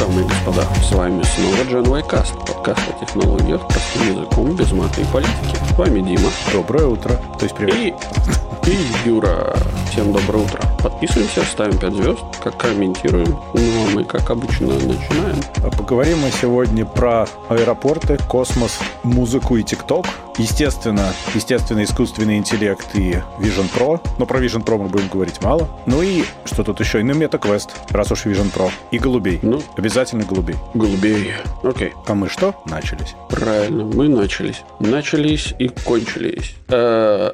дамы и господа, с вами снова Джан Каст, подкаст о технологиях простым языком без маты и политики. С вами Дима. Доброе утро. То есть привет. И Юра. Всем доброе утро. Подписываемся, ставим 5 звезд, как комментируем. Ну, а мы, как обычно, начинаем. А поговорим мы сегодня про аэропорты, космос, музыку и ТикТок. Естественно, естественно, искусственный интеллект и Vision Pro. Но про Vision Pro мы будем говорить мало. Ну и что тут еще? И на MetaQuest, раз уж Vision Pro. И голубей. Ну, Обязательно голубей. Голубей. Окей. А мы что? Начались. Правильно, мы начались. Начались и кончились. Э,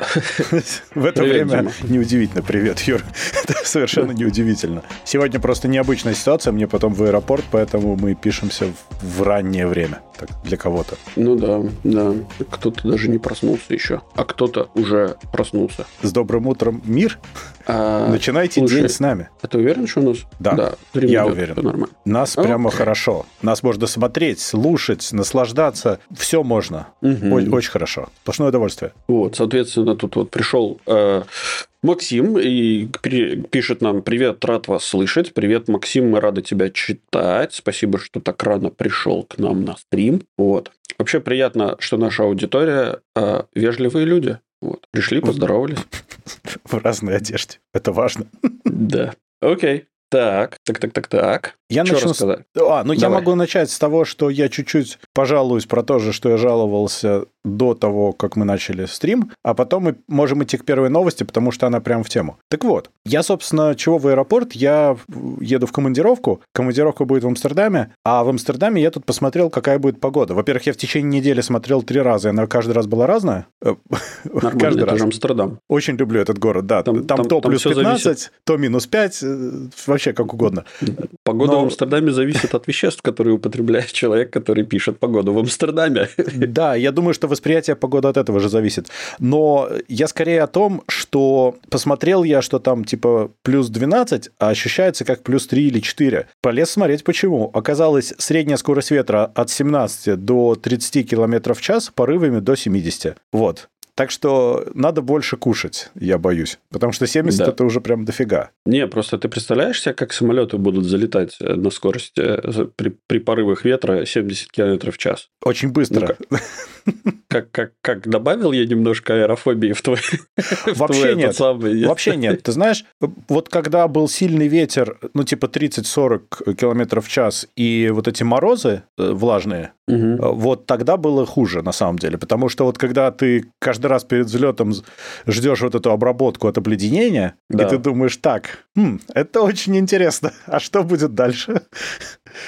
В это время неудивительно. Привет, Юр. Это совершенно неудивительно. Сегодня просто необычная ситуация. Мне потом в аэропорт, поэтому мы пишемся в раннее время. Так, для кого-то. Ну да, да. Кто-то даже не проснулся еще, а кто-то уже проснулся. С добрым утром, мир. А, Начинайте слушай, день с нами. А ты уверен, что у нас? Да, да я идет, уверен. Нормально. Нас okay. прямо хорошо. Нас можно смотреть, слушать, наслаждаться. Все можно. Угу. Очень, очень хорошо. Сплошное удовольствие. Вот, соответственно, тут вот пришел э, Максим и пишет нам «Привет, рад вас слышать. Привет, Максим, мы рады тебя читать. Спасибо, что так рано пришел к нам на стрим». Вот. Вообще приятно, что наша аудитория э, вежливые люди. Вот. Пришли, поздоровались. В разной одежде. Это важно. Да. Окей. Так, так, так, так, так. Я что начну рассказать? С... А, ну Давай. я могу начать с того, что я чуть-чуть пожалуюсь про то же, что я жаловался до того, как мы начали стрим, а потом мы можем идти к первой новости, потому что она прям в тему. Так вот, я, собственно, чего в аэропорт? Я еду в командировку, командировка будет в Амстердаме, а в Амстердаме я тут посмотрел, какая будет погода. Во-первых, я в течение недели смотрел три раза, и она каждый раз была разная. Э, Нормально, каждый раз. Амстердам. Очень люблю этот город, да. Там, там, там то там плюс 15, зависит. то минус 5, э, вообще как угодно. Погода Но... в Амстердаме зависит от веществ, которые употребляет человек, который пишет погоду в Амстердаме. Да, я думаю, что восприятие погоды от этого же зависит. Но я скорее о том, что посмотрел я, что там типа плюс 12, а ощущается как плюс 3 или 4. Полез смотреть почему. Оказалось, средняя скорость ветра от 17 до 30 км в час, порывами до 70. Вот. Так что надо больше кушать, я боюсь. Потому что 70 да. это уже прям дофига. Не, просто ты представляешь себе, как самолеты будут залетать э, на скорости э, при, при порывах ветра 70 км в час? Очень быстро. Ну, как, как, как добавил я немножко аэрофобии в твой Вообще в нет. Самый... Вообще нет. Ты знаешь, вот когда был сильный ветер, ну типа 30-40 км в час, и вот эти морозы э, влажные, угу. вот тогда было хуже на самом деле. Потому что вот когда ты каждый каждый раз перед взлетом ждешь вот эту обработку от обледенения, да. и ты думаешь, так, хм, это очень интересно, а что будет дальше?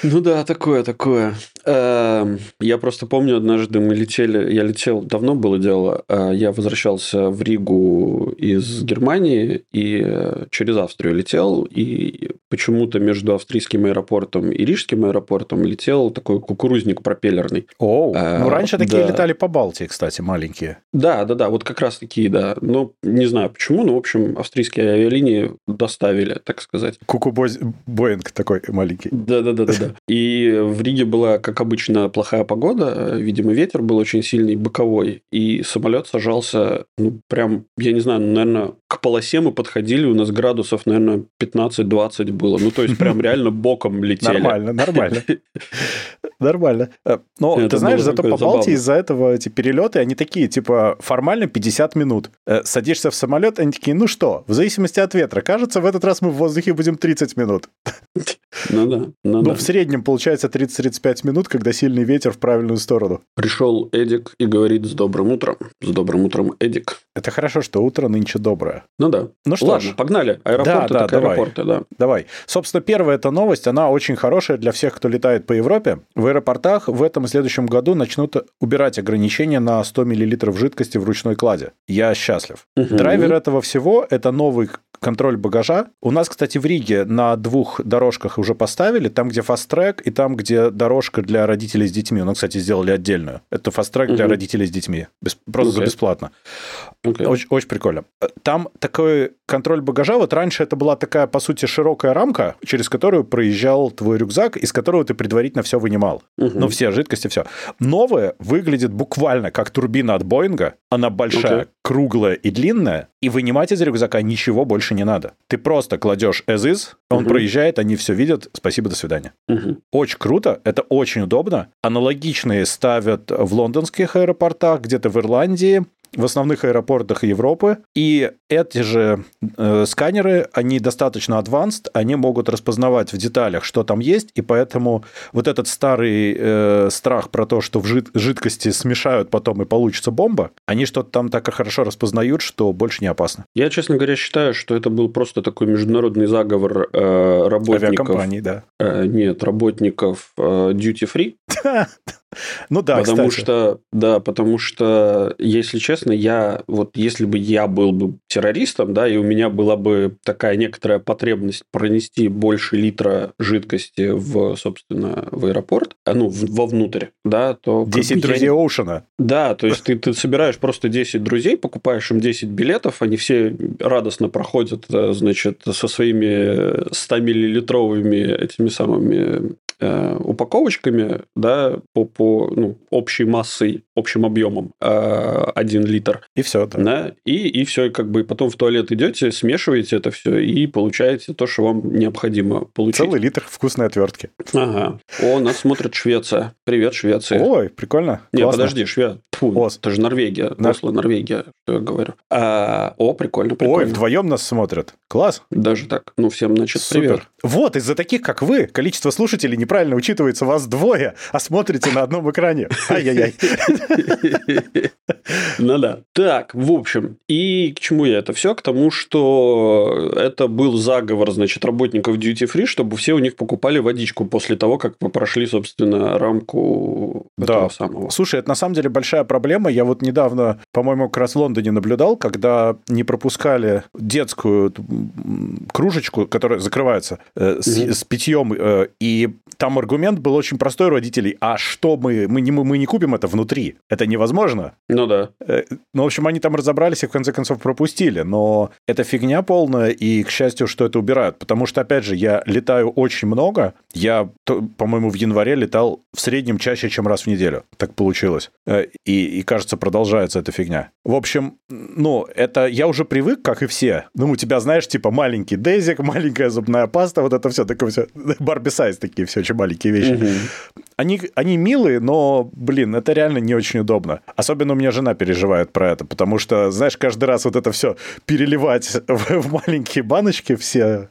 Ну да, такое, такое. Эм, я просто помню, однажды мы летели, я летел, давно было дело, э, я возвращался в Ригу из Германии и э, через Австрию летел, и почему-то между австрийским аэропортом и рижским аэропортом летел такой кукурузник пропеллерный. О, ну э, раньше такие летали по Балтии, кстати, маленькие. Да, да, да, вот как раз такие, да. Но не знаю почему, но, в общем, австрийские авиалинии доставили, так сказать. Куку Боинг такой маленький. Да, да, да, да, да. И в Риге была, как обычно, плохая погода. Видимо, ветер был очень сильный, боковой. И самолет сажался, ну, прям, я не знаю, наверное, к полосе мы подходили, у нас градусов, наверное, 15-20 было. Ну, то есть, прям реально боком летели. Нормально, нормально. Нормально. Э, но ты знаешь, зато по Балтии из-за этого эти перелеты, они такие, типа, формально 50 минут. Э, садишься в самолет, они такие, ну что, в зависимости от ветра. Кажется, в этот раз мы в воздухе будем 30 минут. Ну да. Ну, ну да. в среднем получается 30-35 минут, когда сильный ветер в правильную сторону. Пришел Эдик и говорит с добрым утром. С добрым утром, Эдик. Это хорошо, что утро нынче доброе. Ну да. Ну что Ладно, ж. погнали. Аэропорты да, да, давай. аэропорты, да. Давай. Собственно, первая эта новость, она очень хорошая для всех, кто летает по Европе. В аэропортах в этом и следующем году начнут убирать ограничения на 100 мл жидкости в ручной клади. Я счастлив. Угу. Драйвер этого всего – это новый контроль багажа. У нас, кстати, в Риге на двух дорожках уже поставили, там, где fast track, и там, где дорожка для родителей с детьми. Ну, кстати, сделали отдельную. Это fast track угу. для родителей с детьми. Без, просто okay. бесплатно. Okay. Очень, очень прикольно. Там такой контроль багажа, вот раньше это была такая, по сути, широкая рамка, через которую проезжал твой рюкзак, из которого ты предварительно все вынимал. Угу. Ну, все жидкости, все. Новое выглядит буквально как турбина от Боинга. Она большая, okay. круглая и длинная, и вынимать из рюкзака ничего больше больше не надо. Ты просто кладешь as is, он угу. проезжает, они все видят, спасибо, до свидания. Угу. Очень круто, это очень удобно. Аналогичные ставят в лондонских аэропортах, где-то в Ирландии, в основных аэропортах Европы. И эти же э, сканеры, они достаточно advanced, они могут распознавать в деталях, что там есть, и поэтому вот этот старый э, страх про то, что в жид жидкости смешают потом и получится бомба, они что-то там так хорошо распознают, что больше не опасно. Я, честно говоря, считаю, что это был просто такой международный заговор э, работников... Авиакомпаний, да. Э, нет, работников э, duty free. Ну да, Потому кстати. что, да, потому что, если честно, я, вот если бы я был бы террористом, да, и у меня была бы такая некоторая потребность пронести больше литра жидкости в, собственно, в аэропорт, а, ну, вовнутрь, да, то... 10 друзей я... Оушена. Да, то есть ты, ты собираешь просто 10 друзей, покупаешь им 10 билетов, они все радостно проходят, э, значит, со своими 100-миллилитровыми этими самыми э, упаковочками, да, по, по ну, общей массой, общим объемом э, 1 литр. И все, да. да и, и все, как бы потом в туалет идете, смешиваете это все и получаете то, что вам необходимо получить. Целый литр вкусной отвертки. Ага. О, нас смотрит Швеция. Привет, Швеция. Ой, прикольно. Не, Классно. подожди, Швеция. Фу, это же Норвегия. На... Осло, Норвегия, что я говорю. А, о, прикольно, прикольно. Ой, вдвоем нас смотрят. Класс. Даже так. Ну, всем, значит, Супер. привет. Вот, из-за таких, как вы, количество слушателей неправильно учитывается. Вас двое, а смотрите на одном экране. Ай-яй-яй. Ну да. Так, в общем, и к чему я это все? К тому, что это был заговор, значит, работников Duty Free, чтобы все у них покупали водичку после того, как вы прошли, собственно, рамку да. самого. Слушай, это на самом деле большая проблема. Я вот недавно, по-моему, как раз в Лондоне наблюдал, когда не пропускали детскую кружечку, которая закрывается, э, с, mm-hmm. с питьем, э, и там аргумент был очень простой у родителей. А что мы, мы не, мы не купим это внутри? Это невозможно. Ну да. Э, ну, в общем, они там разобрались и в конце концов пропустили. Но это фигня полная, и, к счастью, что это убирают. Потому что, опять же, я летаю очень много. Я, по-моему, в январе летал в среднем чаще, чем раз в неделю. Так получилось. Э, и, и кажется, продолжается эта фигня. В общем, ну, это я уже привык, как и все. Ну, у тебя, знаешь, типа маленький дезик, маленькая зубная паста, вот это все такое все. Барби сайз такие все очень маленькие вещи. Угу. Они, они милые, но, блин, это реально не очень удобно. Особенно у меня жена переживает про это, потому что, знаешь, каждый раз вот это все переливать в, в маленькие баночки все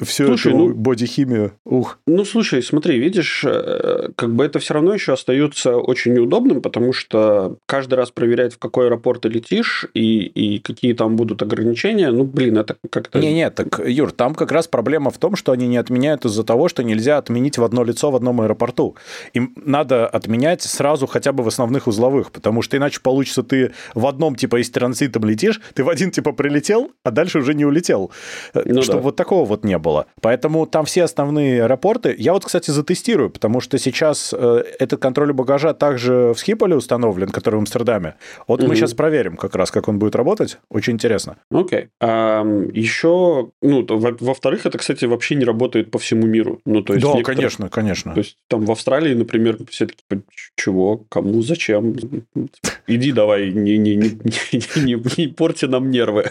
всю слушай, эту ну, бодихимию. Ух. Ну, слушай, смотри, видишь, э, как бы это все равно еще остается очень неудобным, потому что каждый раз проверять, в какой аэропорт ты летишь и, и какие там будут ограничения, ну, блин, это как-то... Не-не, так, Юр, там как раз проблема в том, что они не отменяют из-за того, что нельзя отменить в одно лицо в одном аэропорту. Им надо отменять сразу хотя бы в основных узловых, потому что иначе получится ты в одном, типа, из транзитом летишь, ты в один, типа, прилетел, а дальше уже не улетел. Э, ну, Чтобы да. вот такого вот не было. Поэтому там все основные аэропорты. Я вот, кстати, затестирую, потому что сейчас э, этот контроль багажа также в Схиполе установлен, который в Амстердаме. Вот угу. мы сейчас проверим как раз, как он будет работать. Очень интересно. Окей. Okay. А, еще, ну, во-вторых, это, кстати, вообще не работает по всему миру. Ну, то есть да, конечно, конечно. То есть там в Австралии, например, все таки чего, кому, зачем? Иди давай, не, не, не, не, не, не порти нам нервы.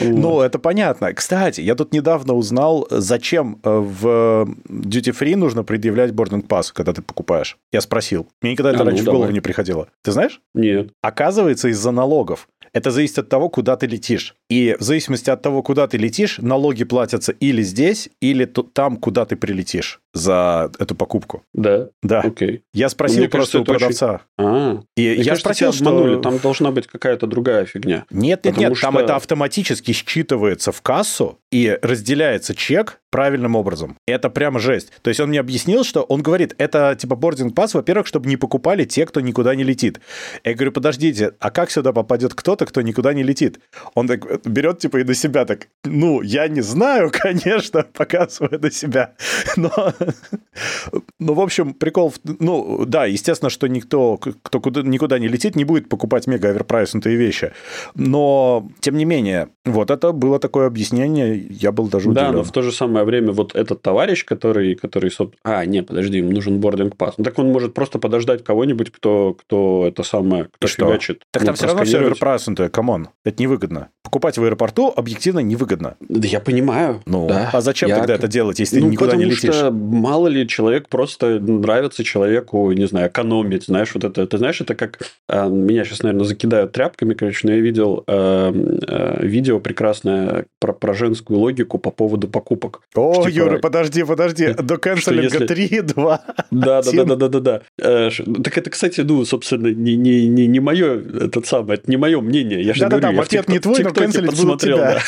Ну, это понятно. Кстати, я тут недавно узнал, зачем э, в Duty Free нужно предъявлять boarding pass, когда ты покупаешь. Я спросил. Мне никогда это а, раньше ну, в голову давай. не приходило. Ты знаешь? Нет. Оказывается, из-за налогов. Это зависит от того, куда ты летишь. И в зависимости от того, куда ты летишь, налоги платятся или здесь, или там, куда ты прилетишь за эту покупку. Да? Да. Окей. Я спросил ну, просто кажется, у продавца. Очень... А, и Мне я кажется, спросил, что... обманули. Там должна быть какая-то другая фигня. Нет, нет, нет. Что... Там это автоматически считывается в кассу и разделяется чек правильным образом. Это прямо жесть. То есть он мне объяснил, что он говорит, это типа бординг пас, во-первых, чтобы не покупали те, кто никуда не летит. Я говорю, подождите, а как сюда попадет кто-то, кто никуда не летит? Он так берет типа и на себя так, ну, я не знаю, конечно, показывая на себя. Но ну, в общем, прикол... Ну, да, естественно, что никто, кто куда, никуда не летит, не будет покупать мега оверпрайснутые вещи. Но, тем не менее, вот это было такое объяснение, я был даже удивлен. Да, но в то же самое время вот этот товарищ, который... который а, нет, подожди, ему нужен boarding pass. Ну, так он может просто подождать кого-нибудь, кто, кто это самое, кто И фигачит. Так ну, там все равно все оверпрайснутое, come on. Это невыгодно. покупать в аэропорту объективно невыгодно. Да я понимаю. Ну, да. а зачем я... тогда это делать, если ну, ты никуда не летишь? Что, мало ли человек просто нравится человеку, не знаю, экономить, знаешь, вот это, ты знаешь, это как э, меня сейчас, наверное, закидают тряпками, короче, но я видел э, э, видео прекрасное про, про женскую логику по поводу покупок. О, что, Юра, типа, подожди, подожди, до канцелинга если... 3, 2, Да, да, да, да, да, да, да. Э, так это, кстати, ну, собственно, не, не, не, не мое, этот самый, это не мое мнение. Я же да, говорю, да, да, ответ не твой, но канцелить будут тебя.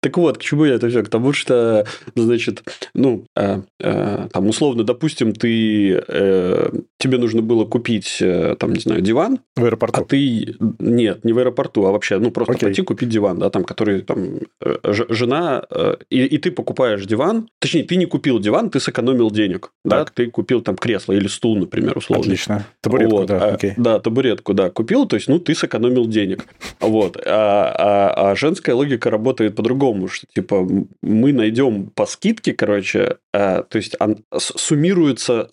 Так вот, к чему я это все? К тому, что, значит, ну, э, э, там, условно, допустим, ты, э, тебе нужно было купить, э, там, не знаю, диван. В аэропорту? А ты... Нет, не в аэропорту, а вообще, ну, просто okay. пойти купить диван, да, там, который, там, э, жена... Э, и, и ты покупаешь диван, точнее, ты не купил диван, ты сэкономил денег, так. да, ты купил там кресло или стул, например, условно. Отлично. Табуретку, вот. да, а, окей. Да, табуретку, да, купил, то есть, ну, ты сэкономил денег. Вот. А, а, а женская логика работает по-другому что типа мы найдем по скидке, короче, а, то есть а, суммируются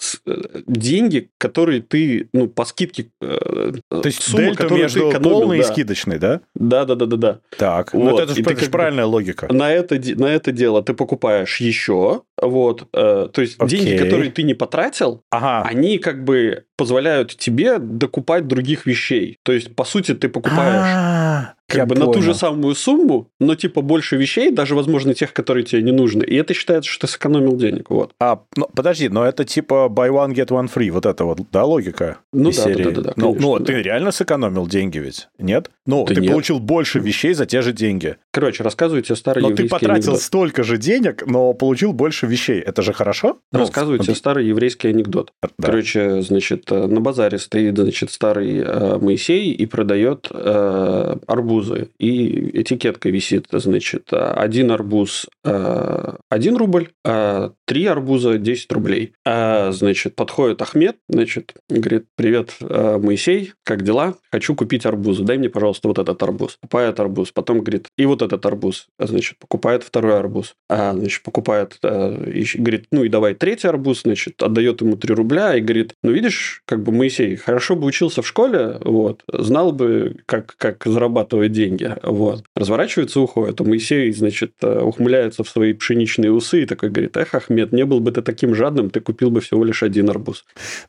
деньги, которые ты, ну, по скидке... Э, то есть сумма, дельту между ты экономил, полной да. и скидочной, да? Да, да, да, да, да. Так, вот. ну это же это правильная логика. На это, на это дело ты покупаешь еще, вот, э, то есть Окей. деньги, которые ты не потратил, ага. они как бы позволяют тебе докупать других вещей. То есть, по сути, ты покупаешь А-а-а как Я бы понял. на ту же самую сумму, но типа больше вещей, даже, возможно, тех, которые тебе не нужны. И это считается, что ты сэкономил денег. Вот. А, ну, подожди, но это типа buy one, get one free, вот это вот, да, логика? Ну да, серии. да, да, да, ну, конечно, ну, да. ты реально сэкономил деньги ведь, нет? Ну, да ты нет. получил больше вещей за те же деньги. Короче, рассказываю тебе старый Но ты потратил анекдот. столько же денег, но получил больше вещей. Это же хорошо? Ну, рассказываю ну, тебе старый еврейский анекдот. Да. Короче, значит, э, на базаре стоит, значит, старый э, Моисей и продает э, арбузы. И этикетка висит, значит, один арбуз 1 рубль, а три арбуза 10 рублей. А, значит, подходит Ахмед, значит, говорит, привет, Моисей, как дела? Хочу купить арбузы, дай мне, пожалуйста, вот этот арбуз. Покупает арбуз, потом говорит, и вот этот арбуз, значит, покупает второй арбуз, а, значит, покупает, говорит, ну и давай третий арбуз, значит, отдает ему 3 рубля и говорит, ну видишь, как бы Моисей хорошо бы учился в школе, вот, знал бы, как, как зарабатывать деньги, вот. Разворачивается, уходит. А Моисей, значит, э, ухмыляется в свои пшеничные усы и такой говорит, эх, Ахмед, не был бы ты таким жадным, ты купил бы всего лишь один арбуз.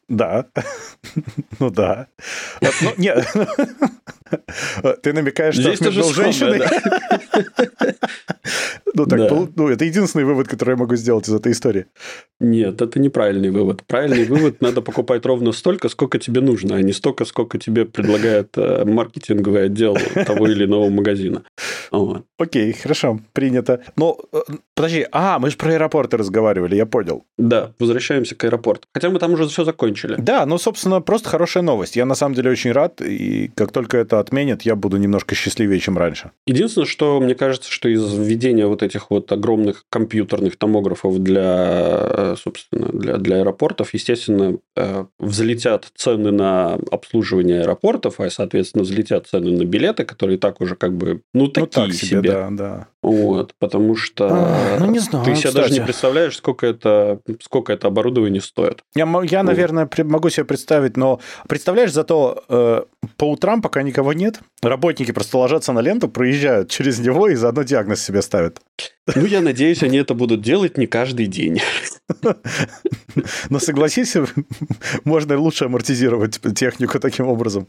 Да. Ну да. Ну, нет. Ты намекаешь, что Ахмед был женщиной? Ну, так, ну, это единственный вывод, который я могу сделать из этой истории. Нет, это неправильный вывод. Правильный вывод – надо покупать ровно столько, сколько тебе нужно, а не столько, сколько тебе предлагает э, маркетинговый отдел того или иного магазина. Вот. Окей, хорошо, принято. Но, э, подожди, а, мы же про аэропорты разговаривали, я понял. Да, возвращаемся к аэропорту. Хотя мы там уже все закончили. Да, ну, собственно, просто хорошая новость. Я на самом деле очень рад, и как только это отменят, я буду немножко счастливее, чем раньше. Единственное, что мне кажется, что из введения вот этих вот огромных компьютерных томографов для, собственно, для, для аэропортов, естественно, э, взлетят цены на обслуживание аэропортов, а, соответственно, взлетят цены на билеты, которые так уже как бы, ну, такие ну, так себе, себе. Да, да. Вот, потому что а, ну, не знаю, ты себе кстати. даже не представляешь, сколько это, сколько это оборудование стоит. Я, я наверное, могу себе представить, но представляешь, зато э, по утрам, пока никого нет, работники просто ложатся на ленту, проезжают через него и заодно диагноз себе ставят. Ну, я надеюсь, они это будут делать не каждый день. Но согласись, можно лучше амортизировать технику таким образом.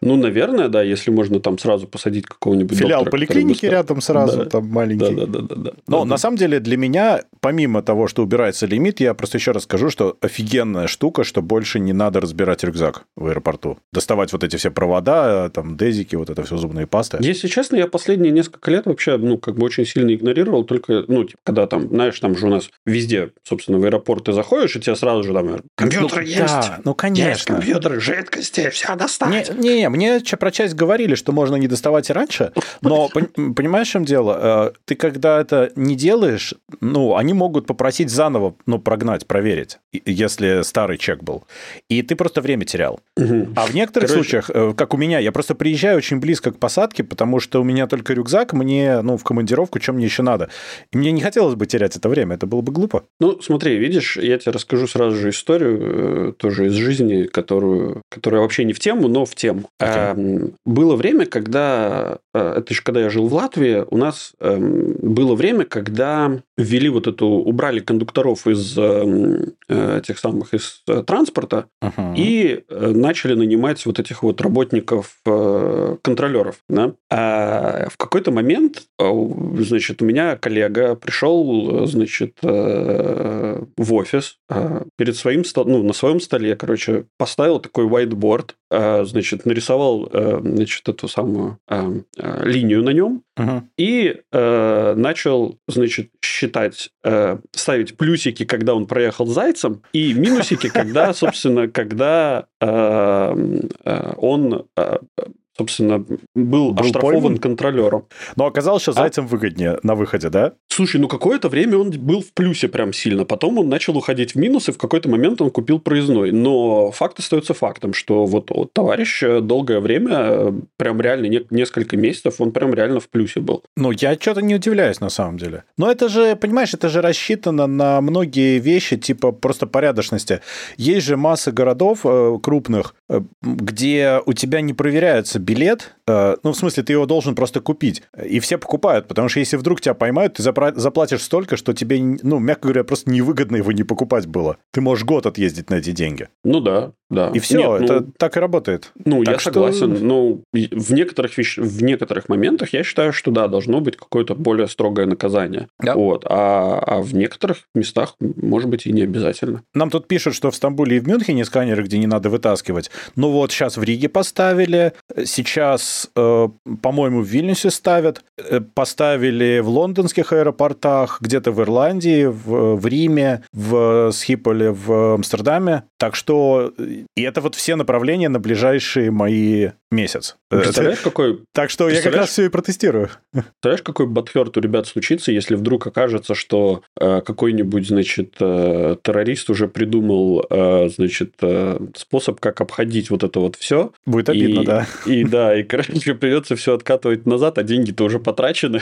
Ну, наверное, да, если можно там сразу посадить какого-нибудь Филиал поликлиники рядом сразу, да. там маленький. Да, да, да, да, да. Но да, на самом деле для меня, помимо того, что убирается лимит, я просто еще раз скажу, что офигенная штука, что больше не надо разбирать рюкзак в аэропорту. Доставать вот эти все провода, там, дезики, вот это все зубные пасты. Если честно, я последние несколько лет вообще, ну, как бы очень сильно игнорировал, только, ну, типа, когда там, знаешь, там же у нас везде, собственно, в аэропорт ты заходишь, и тебе сразу же там компьютер ну, есть. Да, ну, конечно. Есть компьютер, жидкости, все достать. Не, не, мне про часть говорили, что можно не доставать и раньше, но понимаешь, в чем дело? Э, ты когда это не делаешь, ну, они могут попросить заново, ну, прогнать, проверить, если старый чек был. И ты просто время терял. Угу. А в некоторых Короче... случаях, э, как у меня, я просто приезжаю очень близко к посадке, потому что у меня только рюкзак, мне, ну, в командировку, чем мне еще надо. И мне не хотелось бы терять это время, это было бы глупо. Ну, смотри, смотри, видишь, я тебе расскажу сразу же историю э, тоже из жизни, которую, которая вообще не в тему, но в тему. Okay. Было время, когда, э, это еще когда я жил в Латвии, у нас эм, было время, когда ввели вот эту, убрали кондукторов из тех самых из транспорта uh-huh. и начали нанимать вот этих вот работников контролеров. Да? А в какой-то момент, значит, у меня коллега пришел, значит, в офис перед своим столом, ну, на своем столе, короче, поставил такой whiteboard, значит, нарисовал, значит, эту самую линию на нем uh-huh. и начал, значит, считать, ставить плюсики, когда он проехал зайцем, и минусики, когда, собственно, когда он собственно, был, был оштрафован пойман. контролером. Но оказалось, что а? Зайцем выгоднее на выходе, да? Слушай, ну какое-то время он был в плюсе прям сильно. Потом он начал уходить в минус, и в какой-то момент он купил проездной. Но факт остается фактом, что вот, вот товарищ э, долгое время, э, прям реально не, несколько месяцев, он прям реально в плюсе был. Ну, я что-то не удивляюсь на самом деле. Но это же, понимаешь, это же рассчитано на многие вещи, типа просто порядочности. Есть же масса городов э, крупных, где у тебя не проверяются билет, э, ну, в смысле, ты его должен просто купить. И все покупают, потому что если вдруг тебя поймают, ты заплатишь столько, что тебе, ну, мягко говоря, просто невыгодно его не покупать было. Ты можешь год отъездить на эти деньги. Ну да, да. И все, Нет, это ну, так и работает. Ну, так я что... согласен. Ну, в некоторых, вещ... в некоторых моментах я считаю, что да, должно быть какое-то более строгое наказание. Да. Вот. А, а в некоторых местах, может быть, и не обязательно. Нам тут пишут, что в Стамбуле и в Мюнхене сканеры, где не надо вытаскивать. Ну вот, сейчас в Риге поставили, сейчас, э, по-моему, в Вильнюсе ставят, э, поставили в лондонских аэропортах, где-то в Ирландии, в, в Риме, в Схиполе, в Амстердаме. Так что и это вот все направления на ближайшие мои месяц. Представляешь, какой... Так что я как раз все и протестирую. Представляешь, какой батхерт у ребят случится, если вдруг окажется, что э, какой-нибудь, значит, э, террорист уже придумал, э, значит, э, способ, как обходить вот это вот все. Будет обидно, и, да. И да, и, короче, придется все откатывать назад, а деньги-то уже потрачены.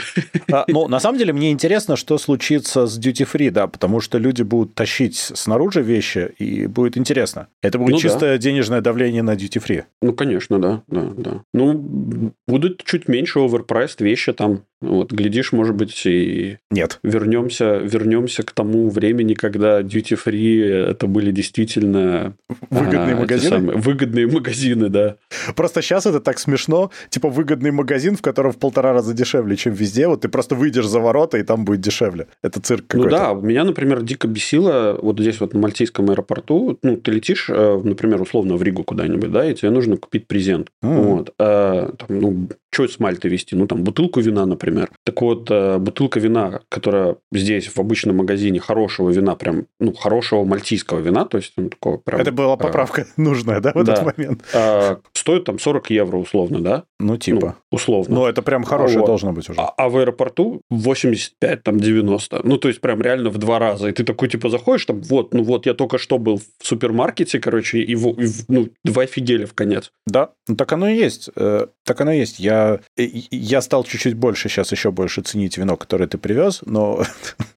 А, ну, на самом деле, мне интересно, что случится с Duty Free, да, потому что люди будут тащить снаружи вещи, и будет интересно. Это будет ну, чисто да. денежное давление на Duty Free. Ну, конечно, да, да, да. Ну, будут чуть меньше оверпрайст вещи там. Вот, глядишь, может быть, и Нет. вернемся, вернемся к тому времени, когда Duty Free это были действительно выгодные а, магазины. Самые, выгодные магазины, да. Просто сейчас это так смешно. Типа выгодный магазин, в котором в полтора раза дешевле, чем везде. Вот ты просто выйдешь за ворота, и там будет дешевле. Это цирк какой-то. Ну да, меня, например, дико бесило вот здесь вот на Мальтийском аэропорту. Ну, ты летишь, э, например, условно в Ригу куда-нибудь, да, и тебе нужно купить презент. Mm. Вот. А, там, ну, что с Мальты вести? Ну, там, бутылку вина, например. Так вот, э, бутылка вина, которая здесь в обычном магазине хорошего вина, прям, ну, хорошего мальтийского вина, то есть, ну, такого прям... Это была э, поправка а, нужная, да, в да, этот момент? А, стоит там 40 евро условно, да? Ну, типа. Ну, условно. Ну, это прям хорошее вот. должно быть уже. А, а в аэропорту 85, там, 90. Ну, то есть, прям реально в два раза. И ты такой, типа, заходишь, там, вот, ну, вот, я только что был в супермаркете, короче, и, в, и ну, два офигели в конец. Да, ну, так оно и есть. Э, так оно и есть. Я, я стал чуть-чуть больше сейчас еще больше ценить вино, которое ты привез, но...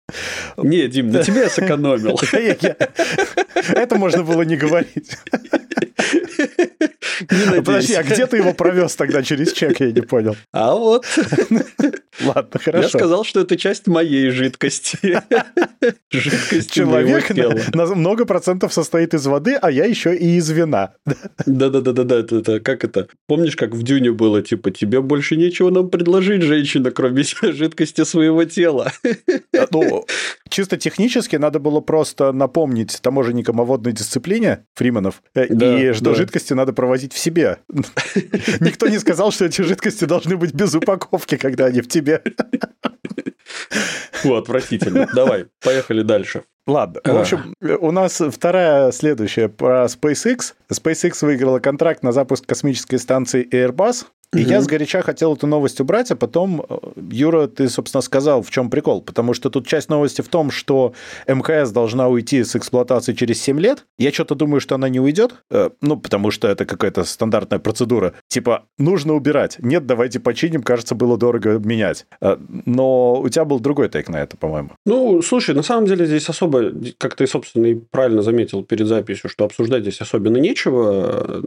Не, Дим, на тебе я сэкономил. Это можно было не говорить. Не Подожди, а где ты его провез тогда через чек, я не понял. А вот. Ладно, хорошо. Я сказал, что это часть моей жидкости. Жидкость Человек на, много процентов состоит из воды, а я еще и из вина. Да-да-да-да, это, это как это? Помнишь, как в Дюне было, типа, тебе больше нечего нам предложить, женщина, кроме жидкости своего тела. Ну, чисто технически надо было просто напомнить таможенникам о водной дисциплине Фриманов, э, да, и что да. жидкости надо провозить в себе. Никто не сказал, что эти жидкости должны быть без упаковки, когда они в тебе. Фу, отвратительно. Давай, поехали дальше. Ладно. В общем, у нас вторая следующая про SpaceX. SpaceX выиграла контракт на запуск космической станции Airbus И я сгоряча хотел эту новость убрать, а потом, э, Юра, ты, собственно, сказал, в чем прикол. Потому что тут часть новости в том, что МКС должна уйти с эксплуатации через 7 лет. Я что-то думаю, что она не уйдет, э, ну, потому что это какая-то стандартная процедура. Типа, нужно убирать. Нет, давайте починим, кажется, было дорого менять. Э, но у тебя был другой тейк на это, по-моему. Ну, слушай, на самом деле здесь особо, как ты, собственно, и правильно заметил перед записью, что обсуждать здесь особенно нечего,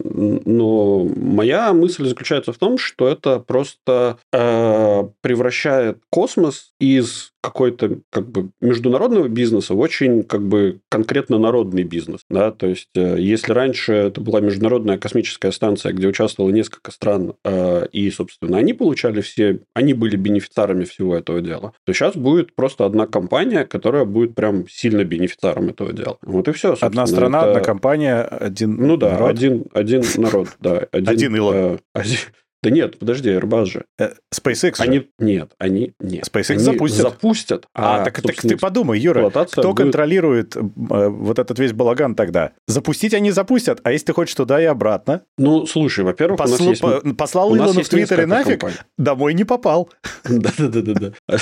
но моя мысль заключается в том, что это просто э, превращает космос из какой-то как бы международного бизнеса в очень как бы конкретно народный бизнес. Да? То есть, э, если раньше это была международная космическая станция, где участвовало несколько стран, э, и, собственно, они получали все, они были бенефициарами всего этого дела, то сейчас будет просто одна компания, которая будет прям сильно бенефициаром этого дела. Вот и все. Одна страна, это... одна компания, один Ну да, народ. один, один народ. Да, один, Илон. Э, один, да нет, подожди, Airbus же. Э, SpaceX они, же. Нет, они... Нет. SpaceX они запустят. запустят. А, а так, так ты подумай, Юра, кто будет... контролирует э, вот этот весь балаган тогда? Запустить они запустят, а если ты хочешь туда и обратно? Ну, слушай, во-первых, Посл... у нас есть... Послал Илону в Твиттере нафиг, компаний. домой не попал. Да-да-да.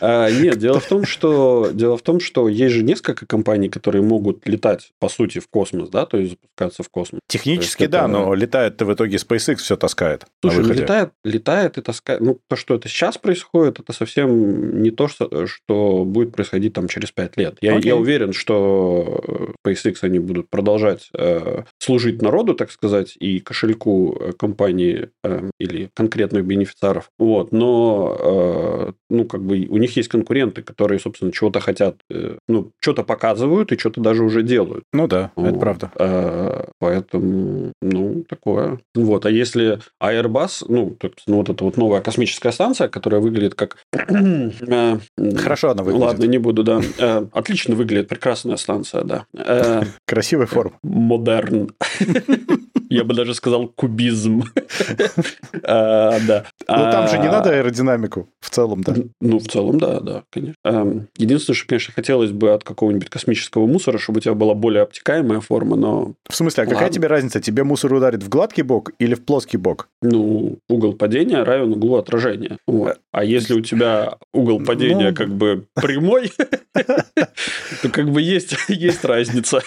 А, нет, дело в том, что дело в том, что есть же несколько компаний, которые могут летать по сути в космос, да, то есть запускаться в космос. Технически да, но летает-то в итоге SpaceX все таскает. Слушай, ну, летает, летает и таскает. Ну то, что это сейчас происходит, это совсем не то, что, что будет происходить там через пять лет. Я, я уверен, что SpaceX они будут продолжать э, служить народу, так сказать, и кошельку э, компании э, или конкретных бенефициаров. Вот, но э, ну как бы у них них есть конкуренты, которые, собственно, чего-то хотят, э, ну, что-то показывают и что-то даже уже делают. Ну да, вот. это правда. А, поэтому, ну, такое. Вот, а если Airbus, ну, ну, вот эта вот новая космическая станция, которая выглядит как... Э, Хорошо она выглядит. Ладно, не буду, да. Э, отлично выглядит, прекрасная станция, да. Красивая форма. Модерн. Я бы даже сказал кубизм. а, да. Ну, там же не а, надо аэродинамику в целом, да? Ну, в целом, да, да, конечно. Эм, единственное, что, конечно, хотелось бы от какого-нибудь космического мусора, чтобы у тебя была более обтекаемая форма, но... В смысле, а какая тебе разница? Тебе мусор ударит в гладкий бок или в плоский бок? Ну, угол падения равен углу отражения. А если у тебя угол падения ну... как бы прямой, то как бы есть разница.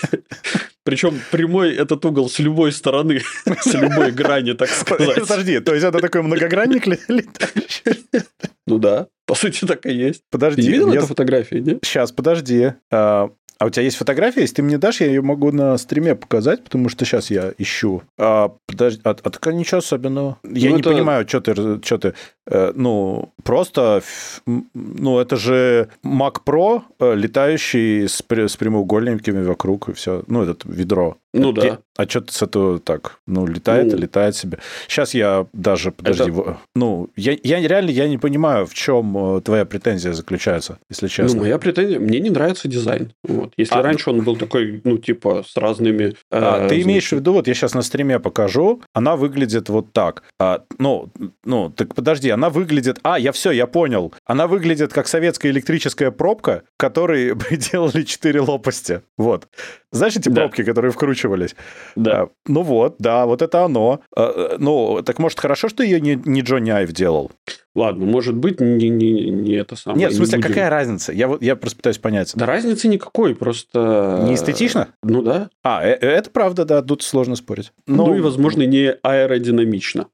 Причем прямой этот угол с любой стороны, с любой грани, так сказать. Подожди, то есть это такой многогранник летающий? Ну да, по сути так и есть. Подожди. Ты видел эту фотографию, нет? Сейчас, подожди. А, а у тебя есть фотография? Если ты мне дашь, я ее могу на стриме показать, потому что сейчас я ищу. А, подожди, а, а так ничего особенного. Я ну, не это... понимаю, что ты, что ты... Э, ну, просто... Ну, это же Mac Pro, э, летающий с, с прямоугольниками вокруг, и все. Ну, этот ведро. Ну да. А что с этого так? Ну, летает ну, и летает себе. Сейчас я даже, подожди, это... ну, я, я реально я не понимаю, в чем э, твоя претензия заключается, если честно. Ну, моя претензия, мне не нравится дизайн. Вот. Если а, раньше он был такой, ну, типа, с разными... А, э, ты имеешь в виду, вот я сейчас на стриме покажу, она выглядит вот так. А, ну, ну, так подожди, она выглядит... А, я все, я понял. Она выглядит как советская электрическая пробка, которой делали четыре лопасти. Вот. Знаешь эти да. пробки, которые вкручивались? Да. А, ну вот, да, вот это оно. А, ну, так может хорошо, что ее не, не Джонни Айв делал? Ладно, может быть, не, не, не это самое. Нет, в смысле, не какая разница? Я, я просто пытаюсь понять. Да разницы никакой, просто... Не эстетично? Ну да. А, э, это правда, да, тут сложно спорить. Но... Ну и, возможно, не аэродинамично.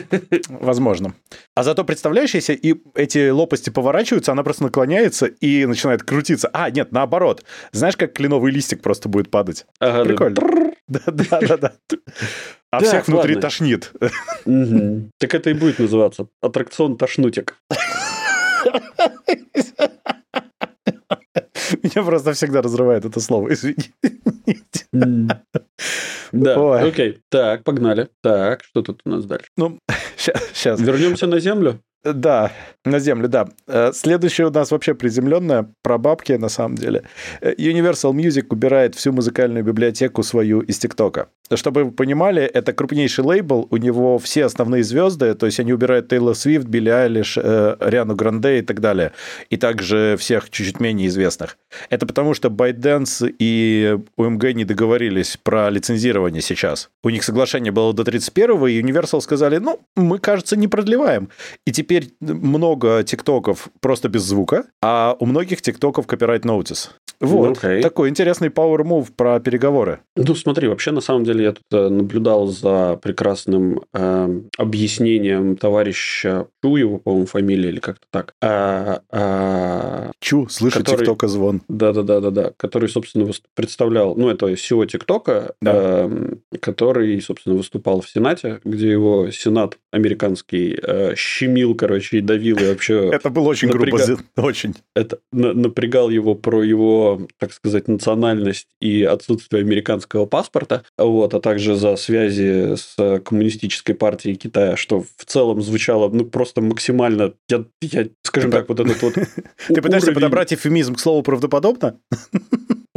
Возможно. А зато, представляешь, если и эти лопасти поворачиваются, она просто наклоняется и начинает крутиться. А, нет, наоборот. Знаешь, как кленовый листик просто будет падать? Ага, Прикольно. Да, да, да, да. А всех внутри тошнит. Так это и будет называться. Аттракцион тошнутик. Меня просто всегда разрывает это слово, извини. Да, окей. Так, погнали. Так, что тут у нас дальше? Ну, сейчас. Вернемся на Землю? Да, на Землю, да. Э, следующее у нас вообще приземленное, про бабки на самом деле. Э, Universal Music убирает всю музыкальную библиотеку свою из ТикТока. чтобы вы понимали, это крупнейший лейбл, у него все основные звезды, то есть они убирают Тейлор Свифт, Билли Айлиш, э, Риану Гранде и так далее, и также всех чуть-чуть менее известных. Это потому, что ByteDance и UMG не договорились про лицензирование сейчас. У них соглашение было до 31-го, и Universal сказали, ну, мы, кажется, не продлеваем. И теперь много тиктоков просто без звука, а у многих тиктоков copyright notice. Вот, okay. такой интересный power move про переговоры. Ну, смотри, вообще, на самом деле, я тут э, наблюдал за прекрасным э, объяснением товарища Чу, его, по-моему, фамилия или как-то так. А, а, Чу, слышу который, ТикТока звон. Да-да-да-да-да, который, собственно, представлял, ну, это SEO ТикТока, да. э, который, собственно, выступал в Сенате, где его Сенат американский э, щемил, короче, и давил, и вообще... Это было очень грубо, очень. Это напрягал его про его, так сказать, национальность и отсутствие американского паспорта, вот, а также за связи с коммунистической партией Китая, что в целом звучало, ну, просто максимально, я, я скажем так, вот этот вот... Ты пытаешься подобрать эфемизм к слову правдоподобно?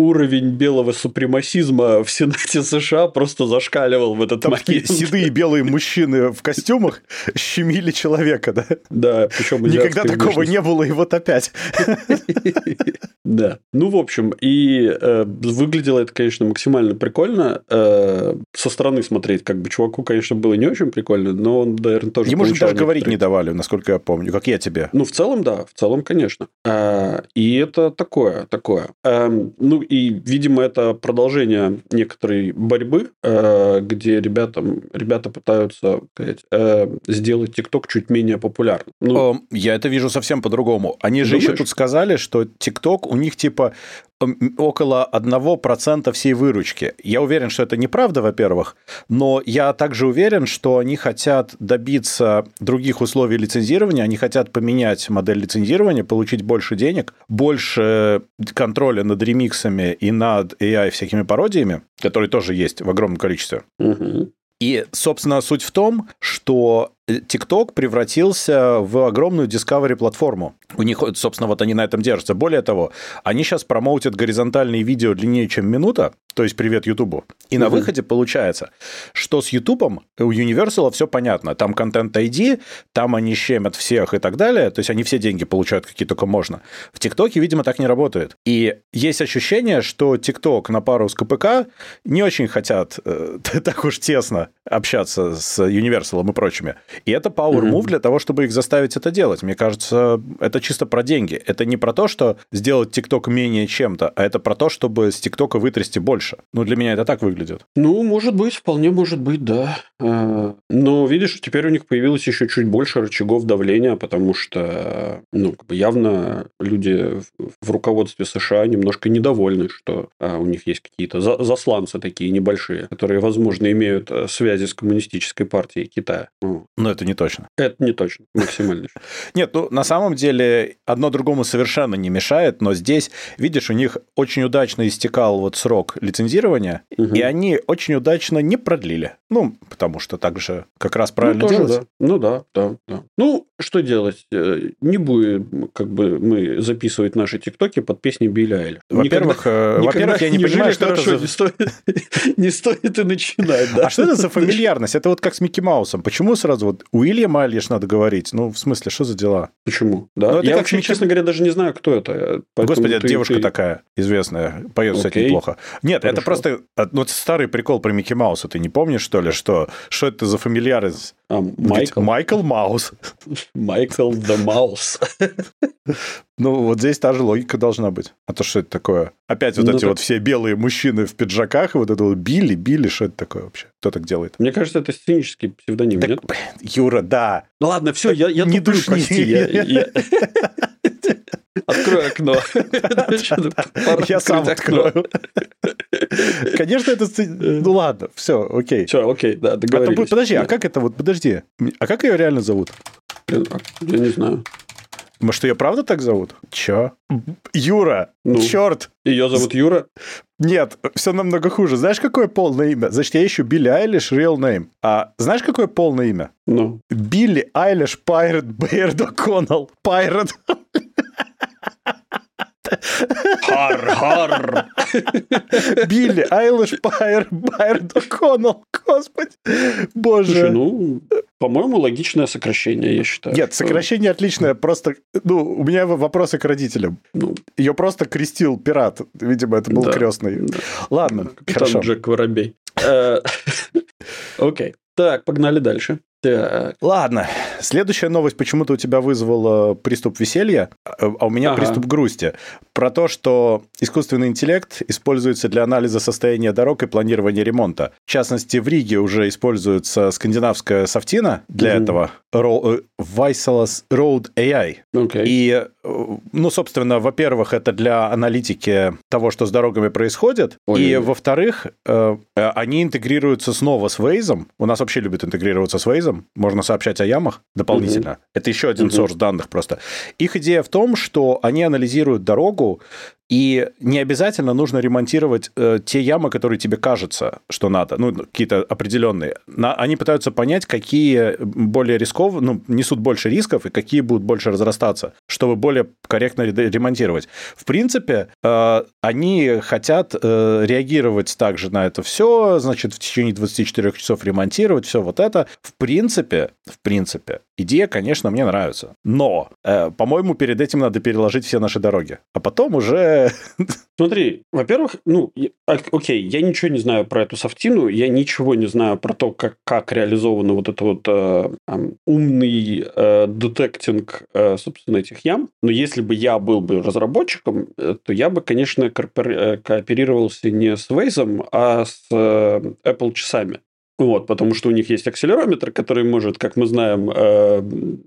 Уровень белого супремасизма в Сенате США просто зашкаливал в этот Там момент. седые белые мужчины в костюмах щемили человека, да? Да, причем Никогда такого не было, и вот опять. Да. Ну, в общем, и э, выглядело это, конечно, максимально прикольно. Э, со стороны смотреть, как бы чуваку, конечно, было не очень прикольно, но он, наверное, тоже Ему же даже говорить не давали, насколько я помню, как я тебе. Ну, в целом, да, в целом, конечно. Э, и это такое, такое. Э, ну, и, видимо, это продолжение некоторой борьбы, э, где ребятам, ребята пытаются сказать, э, сделать ТикТок чуть менее популярным. Ну, я это вижу совсем по-другому. Они же еще тут сказали, что ТикТок у них типа около 1% всей выручки. Я уверен, что это неправда, во-первых, но я также уверен, что они хотят добиться других условий лицензирования, они хотят поменять модель лицензирования, получить больше денег, больше контроля над ремиксами и над AI всякими пародиями, которые тоже есть в огромном количестве. Угу. И, собственно, суть в том, что TikTok превратился в огромную Discovery платформу. У них, собственно, вот они на этом держатся. Более того, они сейчас промоутят горизонтальные видео длиннее, чем минута, то есть привет Ютубу. И угу. на выходе получается, что с Ютубом у Universal все понятно. Там контент ID, там они щемят всех и так далее. То есть они все деньги получают, какие только можно. В ТикТоке, видимо, так не работает. И есть ощущение, что ТикТок на пару с КПК не очень хотят э, так уж тесно общаться с Universal и прочими. И это power move mm-hmm. для того, чтобы их заставить это делать. Мне кажется, это чисто про деньги. Это не про то, что сделать ТикТок менее чем-то, а это про то, чтобы с ТикТока вытрясти больше. Ну, для меня это так выглядит. Ну, может быть, вполне может быть, да. А, но, видишь, теперь у них появилось еще чуть больше рычагов давления, потому что, ну, как бы явно люди в руководстве США немножко недовольны, что а, у них есть какие-то засланцы такие небольшие, которые, возможно, имеют э, связи с коммунистической партией Китая. Но это не точно. Это не точно, максимально. Нет, ну на самом деле одно другому совершенно не мешает, но здесь, видишь, у них очень удачно истекал вот срок лицензирования, и они очень удачно не продлили. Ну, потому что так же как раз правильно ну, делать. Ну да, да, да. Ну, что делать? Э, не будем как бы мы записывать наши тиктоки под песни Билли Айли. Во-первых, э, во-первых, я не, не понимаю, что это за... Не стоит, не стоит и начинать, да. А что это за фамильярность? Это вот как с Микки Маусом. Почему сразу вот Уильям Айлиш надо говорить? Ну, в смысле, что за дела? Почему? Да? Ну, я вообще, честно говоря, даже не знаю, кто это. Господи, это девушка ты... такая известная, поет, кстати, неплохо. Нет, Хорошо. это просто а, ну, старый прикол про Микки Мауса. Ты не помнишь, что ли, что, что это за фамильярность? А, Майкл. Майкл Маус. Майкл the Маус. Ну, вот здесь та же логика должна быть. А то что это такое? Опять вот ну, эти так... вот все белые мужчины в пиджаках, и вот это вот Билли, Билли, что это такое вообще? Кто так делает? Мне кажется, это сценический псевдоним, так, нет? Юра, да. Ну ладно, все, я, я не душу, прости. Я, Открой окно. Я сам открою. Конечно, это... Ну ладно, все, окей. Все, окей, да, договорились. Подожди, а как это вот... Подожди. А как ее реально зовут? Я не знаю. Может, ее правда так зовут? Че? Юра! Ну, черт! Ее зовут Юра? Нет, все намного хуже. Знаешь, какое полное имя? Значит, я ищу Билли Айлиш real name. А знаешь, какое полное имя? Ну? Билли Айлиш Пайрет Бейрд О'Коннелл. Пайрет. Хар, хар. Билли, Айлиш, Пайер, Байер, Доконнелл. Господи, боже. Слушай, ну, по-моему, логичное сокращение, я считаю. Нет, сокращение отличное, просто, ну, у меня вопросы к родителям. Ну, Ее просто крестил пират, видимо, это был да, крестный. Да. Ладно, Капитан хорошо. Джек Воробей. Э, окей. Так, погнали дальше. Так. Ладно. Следующая новость почему-то у тебя вызвала приступ веселья, а у меня ага. приступ грусти. Про то, что искусственный интеллект используется для анализа состояния дорог и планирования ремонта. В частности, в Риге уже используется скандинавская софтина для угу. этого. Vaisalas э, Road AI. Okay. И, э, ну, собственно, во-первых, это для аналитики того, что с дорогами происходит. Ой. И, во-вторых, э, они интегрируются снова с Waze. У нас вообще любят интегрироваться с Waze Waze, можно сообщать о ямах дополнительно. Угу. Это еще один угу. сорс данных просто. Их идея в том, что они анализируют дорогу и не обязательно нужно ремонтировать э, те ямы, которые тебе кажется, что надо, ну, какие-то определенные. На, они пытаются понять, какие более рисков, ну, несут больше рисков и какие будут больше разрастаться, чтобы более корректно ремонтировать. В принципе, э, они хотят э, реагировать также на это все, значит, в течение 24 часов ремонтировать все вот это. В принципе, в принципе, идея, конечно, мне нравится. Но, э, по-моему, перед этим надо переложить все наши дороги. А потом уже Смотри, во-первых, ну, а, окей, я ничего не знаю про эту софтину, я ничего не знаю про то, как, как реализован вот этот вот э, умный э, детектинг, э, собственно, этих ям. Но если бы я был бы разработчиком, э, то я бы, конечно, э, кооперировался не с Waze, а с э, Apple часами. Вот, потому что у них есть акселерометр, который может, как мы знаем, э,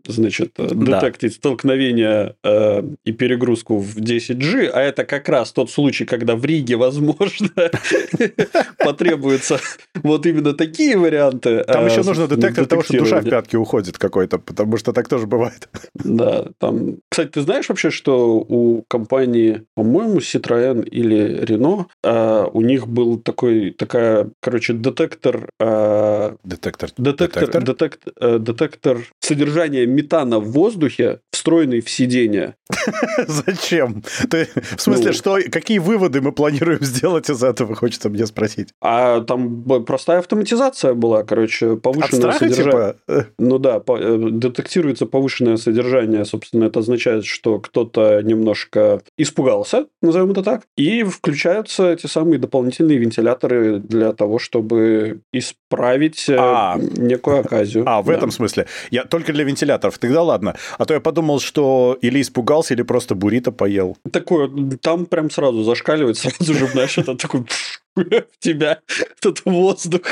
значит, детектить да. столкновение э, и перегрузку в 10G, а это как раз тот случай, когда в Риге, возможно, потребуются вот именно такие варианты. Там еще нужно детектор того, что душа в пятки уходит какой-то, потому что так тоже бывает. Да, там... Кстати, ты знаешь вообще, что у компании, по-моему, Citroën или Renault, э, у них был такой, такая, короче, детектор Детектор. Детектор, детектор? Детектор, э, детектор содержания метана в воздухе, встроенный в сиденье. Зачем? Ты, в смысле, ну, что, какие выводы мы планируем сделать из этого, хочется мне спросить. А там простая автоматизация была, короче, повышенное От содержание. Типа? Ну да, по, э, детектируется повышенное содержание, собственно, это означает, что кто-то немножко испугался, назовем это так, и включаются эти самые дополнительные вентиляторы для того, чтобы исправить э, а, некую оказию. А, в да. этом смысле. Я только для вентиляторов. Тогда ладно. А то я подумал, что или испугался, или просто буррито поел. Такое, там прям сразу зашкаливает, сразу же, знаешь, это такой в тебя этот воздух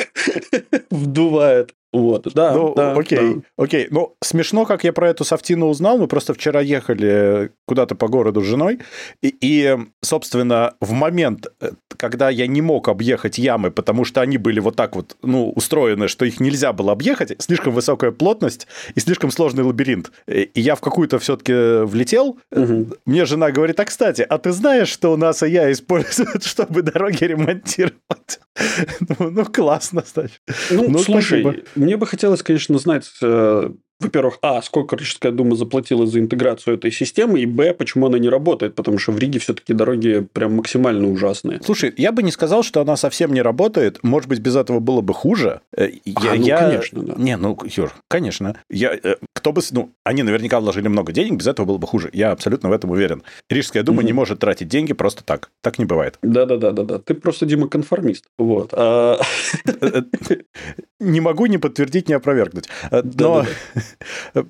вдувает. Вот, да, ну, да, окей, да. окей. Ну, смешно, как я про эту софтину узнал. Мы просто вчера ехали куда-то по городу с женой, и, и, собственно, в момент, э, когда я не мог объехать ямы, потому что они были вот так вот, ну, устроены, что их нельзя было объехать, слишком высокая плотность и слишком сложный лабиринт. И я в какую-то все-таки влетел. Угу. Мне жена говорит, а, кстати, а ты знаешь, что у нас АЯ используют, чтобы дороги ремонтировать? Ну, ну классно, значит. Ну, ну слушай, мне бы хотелось, конечно, знать э, во-первых, а, сколько Рижская дума заплатила за интеграцию этой системы, и б, почему она не работает, потому что в Риге все-таки дороги прям максимально ужасные. Слушай, я бы не сказал, что она совсем не работает, может быть, без этого было бы хуже. Э, я, а, ну, я... конечно, да. Не, ну, Юр, конечно. Я, э, кто бы, ну, они наверняка вложили много денег, без этого было бы хуже. Я абсолютно в этом уверен. Рижская дума угу. не может тратить деньги просто так. Так не бывает. Да-да-да-да-да. Ты просто, Дима, конформист. Вот. А э, не могу не подтвердить, не опровергнуть. Но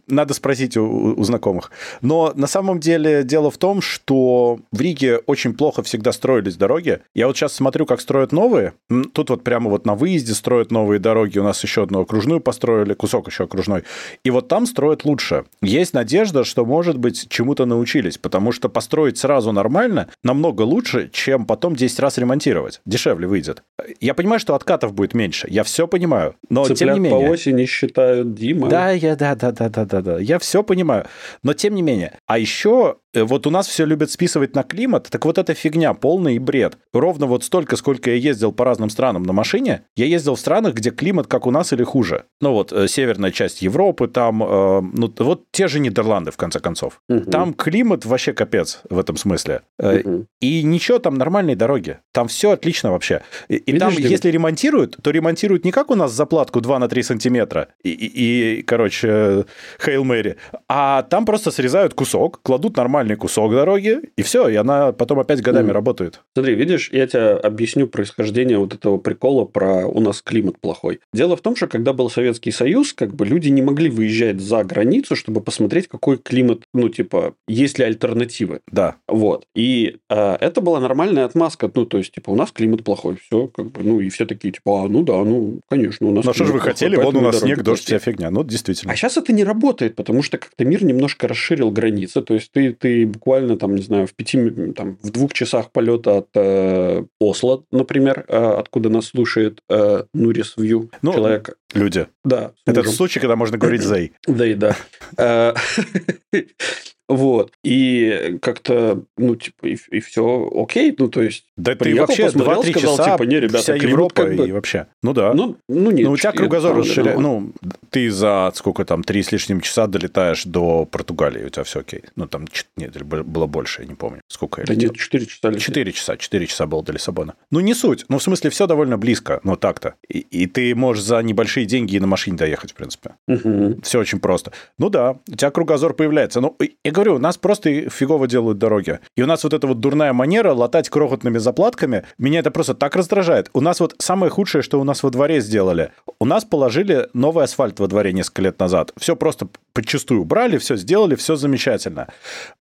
Надо спросить у, у знакомых. Но на самом деле дело в том, что в Риге очень плохо всегда строились дороги. Я вот сейчас смотрю, как строят новые. Тут вот прямо вот на выезде строят новые дороги. У нас еще одну окружную построили, кусок еще окружной. И вот там строят лучше. Есть надежда, что, может быть, чему-то научились, потому что построить сразу нормально намного лучше, чем потом 10 раз ремонтировать. Дешевле выйдет. Я понимаю, что откатов будет меньше. Я все понимаю. Но Цыплят тем не менее... по осени считают Дима. Да, я, да, да, да, да, да, да. Я все понимаю. Но тем не менее. А еще вот у нас все любят списывать на климат, так вот эта фигня полный бред. Ровно вот столько, сколько я ездил по разным странам на машине, я ездил в странах, где климат как у нас или хуже. Ну вот, э, северная часть Европы, там, э, ну вот те же Нидерланды, в конце концов. Угу. Там климат вообще капец в этом смысле. Угу. И ничего, там нормальные дороги. Там все отлично вообще. И, и там, если ремонтируют, то ремонтируют не как у нас заплатку 2 на 3 сантиметра и, и, и короче, Хейл Мэри, а там просто срезают кусок, кладут нормальный кусок дороги, и все, и она потом опять годами mm. работает. Смотри, видишь, я тебе объясню происхождение вот этого прикола про у нас климат плохой. Дело в том, что когда был Советский Союз, как бы люди не могли выезжать за границу, чтобы посмотреть, какой климат, ну, типа, есть ли альтернативы. Да. Вот. И э, это была нормальная отмазка. Ну, то есть, типа, у нас климат плохой, все, как бы, ну, и все такие, типа, а, ну да, ну, конечно, у нас... Ну, что же вы хотели, вон у нас снег, дождь, вся фигня. Ну, действительно. А сейчас это не работает, потому что как-то мир немножко расширил границы. То есть, ты, ты буквально, там, не знаю, в пяти, там, в двух часах полета от э, Осло, например, э, откуда нас слушает э, Нурис Вью, ну, человек. Люди. Да. Это случай, когда можно говорить «зей». «Зей», да. Вот. И как-то, ну, типа, и, и все окей. Ну, то есть... Да ты вообще 2-3 часа, типа, не, ребята, вся Европа как бы... и вообще. Ну, да. Ну, ну нет. Ну, у тебя кругозор расширяется. Ну, ты за сколько там, 3 с лишним часа долетаешь до Португалии, у тебя все окей. Ну, там, нет, было больше, я не помню, сколько Да нет, 4 часа. 4 часа, 4 часа было до Лиссабона. Ну, не суть. Ну, в смысле, все довольно близко, ну, так-то. И, и ты можешь за небольшие деньги и на машине доехать, в принципе. Угу. Все очень просто. Ну, да, у тебя кругозор появляется. Ну, я говорю, у нас просто фигово делают дороги. И у нас вот эта вот дурная манера латать крохотными заплатками, меня это просто так раздражает. У нас вот самое худшее, что у нас во дворе сделали. У нас положили новый асфальт во дворе несколько лет назад. Все просто подчастую убрали, все сделали, все замечательно.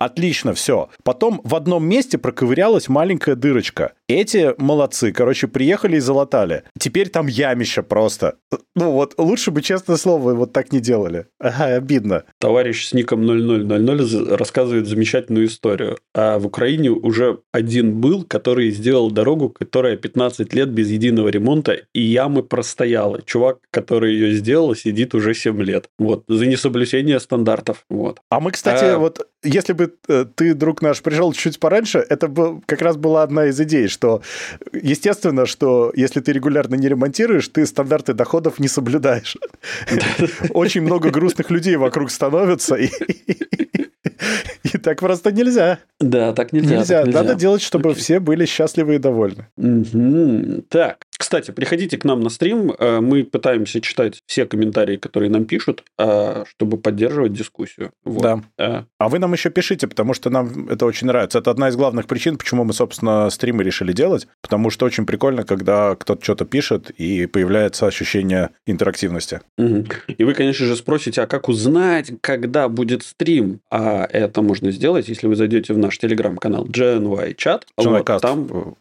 Отлично, все. Потом в одном месте проковырялась маленькая дырочка. Эти молодцы, короче, приехали и залатали. Теперь там ямища просто. Ну вот, лучше бы, честное слово, вот так не делали. Ага, обидно. Товарищ с ником 0000 рассказывает замечательную историю. А в Украине уже один был, который сделал дорогу, которая 15 лет без единого ремонта, и ямы простояла. Чувак, который ее сделал, сидит уже 7 лет. Вот, за несоблюдение стандартов. Вот. А мы, кстати, а... вот если бы э, ты, друг наш, пришел чуть пораньше, это был, как раз была одна из идей, что естественно, что если ты регулярно не ремонтируешь, ты стандарты доходов не соблюдаешь. Очень много грустных людей вокруг становятся, и, и так просто нельзя. Да, так нельзя. Нельзя. Так нельзя. Надо делать, чтобы Окей. все были счастливы и довольны. Угу. Так, кстати, приходите к нам на стрим. Э, мы пытаемся читать все комментарии, которые нам пишут, э, чтобы поддерживать дискуссию. Вот. Да. Э. А вы нам еще пишите, потому что нам это очень нравится. Это одна из главных причин, почему мы, собственно, стримы решили делать. Потому что очень прикольно, когда кто-то что-то пишет, и появляется ощущение интерактивности. Угу. И вы, конечно же, спросите, а как узнать, когда будет стрим? А это можно сделать, если вы зайдете в наш телеграм-канал GNY Chat. Вот, там...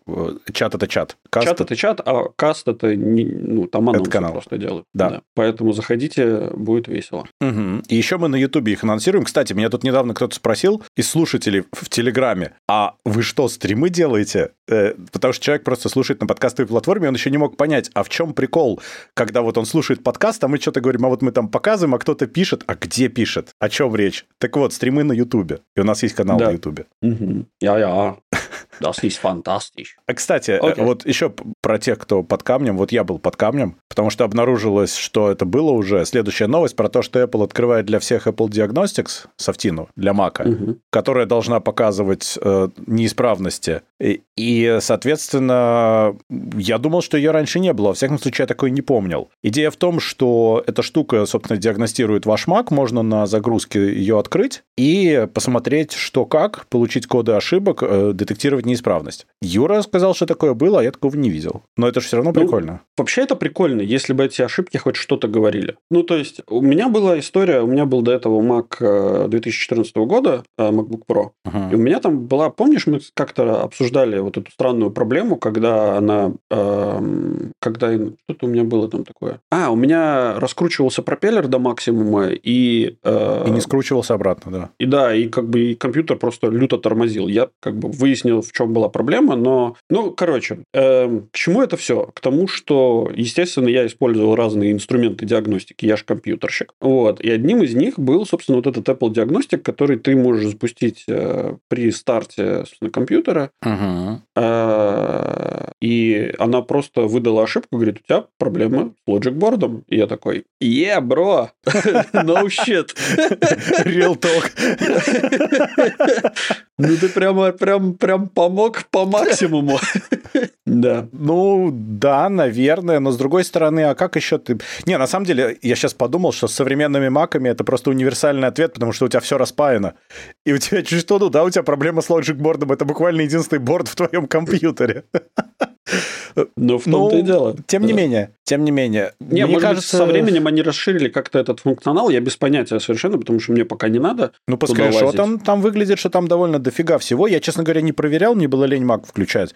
Чат – это чат. Каст... Чат – это чат, а каст это не, ну, там анонсы канал. просто делают. Да. да. Поэтому заходите, будет весело. Угу. И еще мы на Ютубе их анонсируем. Кстати, меня тут недавно кто-то спросил из слушателей в Телеграме, а вы что, стримы делаете? Э, потому что человек просто слушает на подкастовой платформе, он еще не мог понять, а в чем прикол, когда вот он слушает подкаст, а мы что-то говорим, а вот мы там показываем, а кто-то пишет, а где пишет? О чем речь? Так вот, стримы на Ютубе. И у нас есть канал да. на Ютубе. Я-я. Das ist fantastisch. А, кстати, okay. вот еще про тех, кто под камнем. Вот я был под камнем, потому что обнаружилось, что это было уже. Следующая новость про то, что Apple открывает для всех Apple Diagnostics софтину для Mac, угу. которая должна показывать э, неисправности. И, и, соответственно, я думал, что ее раньше не было. Во всяком случае, я такой не помнил. Идея в том, что эта штука, собственно, диагностирует ваш Mac. Можно на загрузке ее открыть и посмотреть, что как, получить коды ошибок, э, детектировать неисправность. Юра сказал, что такое было, а я такого не видел. Но это же все равно ну, прикольно. Вообще это прикольно, если бы эти ошибки хоть что-то говорили. Ну, то есть, у меня была история, у меня был до этого Mac 2014 э, года, э, MacBook Pro, uh-huh. и у меня там была, помнишь, мы как-то обсуждали обсуждали вот эту странную проблему, когда она... Э, когда... Что-то у меня было там такое. А, у меня раскручивался пропеллер до максимума, и... Э, и не скручивался обратно, да. И да, и как бы и компьютер просто люто тормозил. Я как бы выяснил, в чем была проблема, но... Ну, короче, э, к чему это все? К тому, что, естественно, я использовал разные инструменты диагностики. Я же компьютерщик. Вот. И одним из них был, собственно, вот этот Apple диагностик, который ты можешь запустить э, при старте собственно, компьютера. Угу. Э, и она просто выдала ошибку, говорит, у тебя проблема с Logic Board. И я такой, yeah, бро, no shit. Real talk. Ну, ты прямо, прям, прям помог по максимуму. Да. Ну, да, наверное, но с другой стороны, а как еще ты... Не, на самом деле, я сейчас подумал, что с современными маками это просто универсальный ответ, потому что у тебя все распаяно. И у тебя чуть что, ну да, у тебя проблема с Board, это буквально единственный борт в твоем компьютере. Ну, в том-то ну, и дело. Тем не менее, тем не менее. Не, мне кажется, быть, со временем они расширили как-то этот функционал, я без понятия совершенно, потому что мне пока не надо. Ну, пускай что там, там выглядит, что там довольно дофига всего. Я, честно говоря, не проверял, мне было лень Mac включать.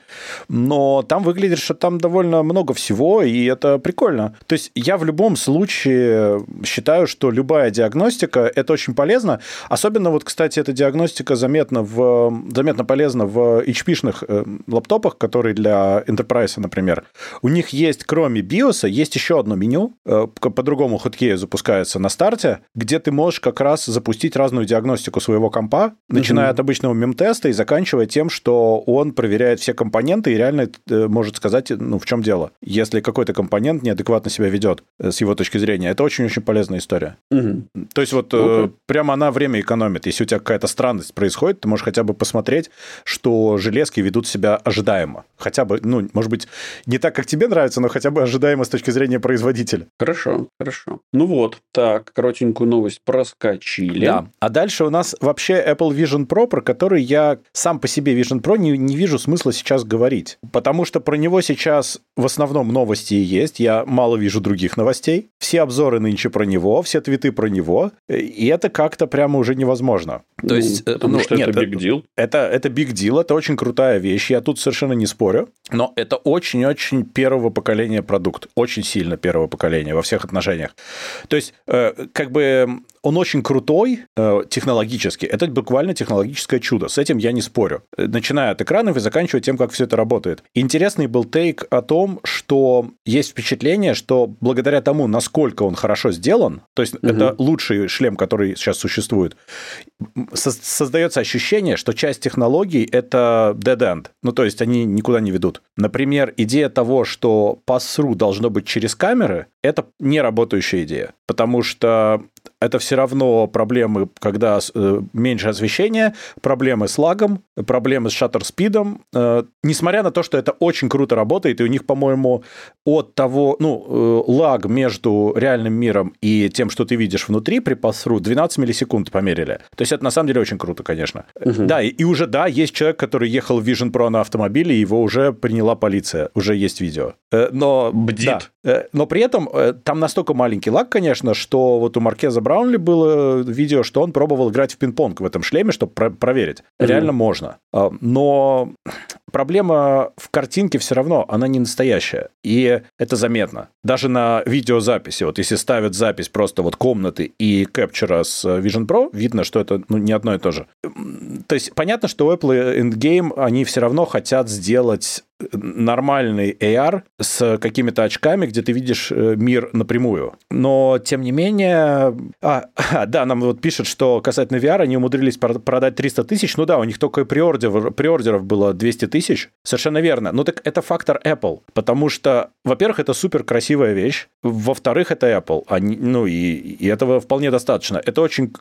Но там выглядит, что там довольно много всего, и это прикольно. То есть я в любом случае считаю, что любая диагностика это очень полезно. Особенно вот, кстати, эта диагностика заметна, в, заметно полезна в HP-шных э, лаптопах, которые для Enterprise, например. У них есть, кроме BIOS, есть еще одно меню, э, по другому хоткею запускается на старте, где ты можешь как раз запустить разную диагностику своего компа, начиная mm-hmm. от обычного мем-теста и заканчивая тем, что он проверяет все компоненты и реально э, может сказать, ну, в чем дело. Если какой-то компонент неадекватно себя ведет э, с его точки зрения, это очень-очень полезная история. Mm-hmm. То есть вот okay. прямо она время экономит. Если у тебя какая-то странность происходит, ты можешь хотя бы посмотреть, что железки ведут себя ожидаемо. Хотя бы, ну, может быть, не так, как тебе нравится, но хотя бы ожидаемо с точки зрения производителя. Хорошо, хорошо. Ну вот, так, коротенькую новость проскочили. Да. А дальше у нас вообще Apple Vision Pro, про который я сам по себе Vision Pro не, не вижу смысла сейчас говорить. Потому что про него сейчас в основном новости есть. Я мало вижу других новостей. Все обзоры нынче про него, все твиты про него. И это как-то прямо уже невозможно. То ну, есть, потому ну, что нет, это big deal. Это, это big deal, это очень крутая вещь. Я тут совершенно не спорю. Но это очень-очень первого поколения продукт. Очень сильно первого поколения во всех отношениях. То есть, э, как бы он очень крутой э, технологически. Это буквально технологическое чудо. С этим я не спорю. Начиная от экранов и заканчивая тем, как все это работает. Интересный был тейк о том, что есть впечатление, что благодаря тому, насколько он хорошо сделан, то есть угу. это лучший шлем, который сейчас существует, создается ощущение, что часть технологий это dead end. Ну, то есть они никуда не ведут. Например, идея того, что pass-through должно быть через камеры, это не работающая идея, потому что это все равно проблемы, когда э, меньше освещения, проблемы с лагом, проблемы с шаттер-спидом. Э, несмотря на то, что это очень круто работает, и у них, по-моему, от того, ну, э, лаг между реальным миром и тем, что ты видишь внутри при пассру, 12 миллисекунд померили. То есть это на самом деле очень круто, конечно. Угу. Да, и, и уже, да, есть человек, который ехал в Vision Pro на автомобиле, и его уже приняла полиция, уже есть видео. Но... Бдит. Да, но при этом там настолько маленький лаг, конечно, что вот у Маркеза Браунли было видео, что он пробовал играть в пинг-понг в этом шлеме, чтобы про- проверить. Mm-hmm. Реально можно. А, но проблема в картинке все равно, она не настоящая. И это заметно. Даже на видеозаписи, вот если ставят запись просто вот комнаты и кэпчера с Vision Pro, видно, что это ну, не одно и то же. То есть понятно, что Apple Endgame они все равно хотят сделать нормальный AR с какими-то очками, где ты видишь э, мир напрямую. Но, тем не менее... А, да, нам вот пишут, что касательно VR они умудрились продать 300 тысяч. Ну да, у них только приордер, приордеров было 200 тысяч. Совершенно верно. Ну так это фактор Apple. Потому что, во-первых, это супер красивая вещь. Во-вторых, это Apple. Они, ну и, и этого вполне достаточно. Это очень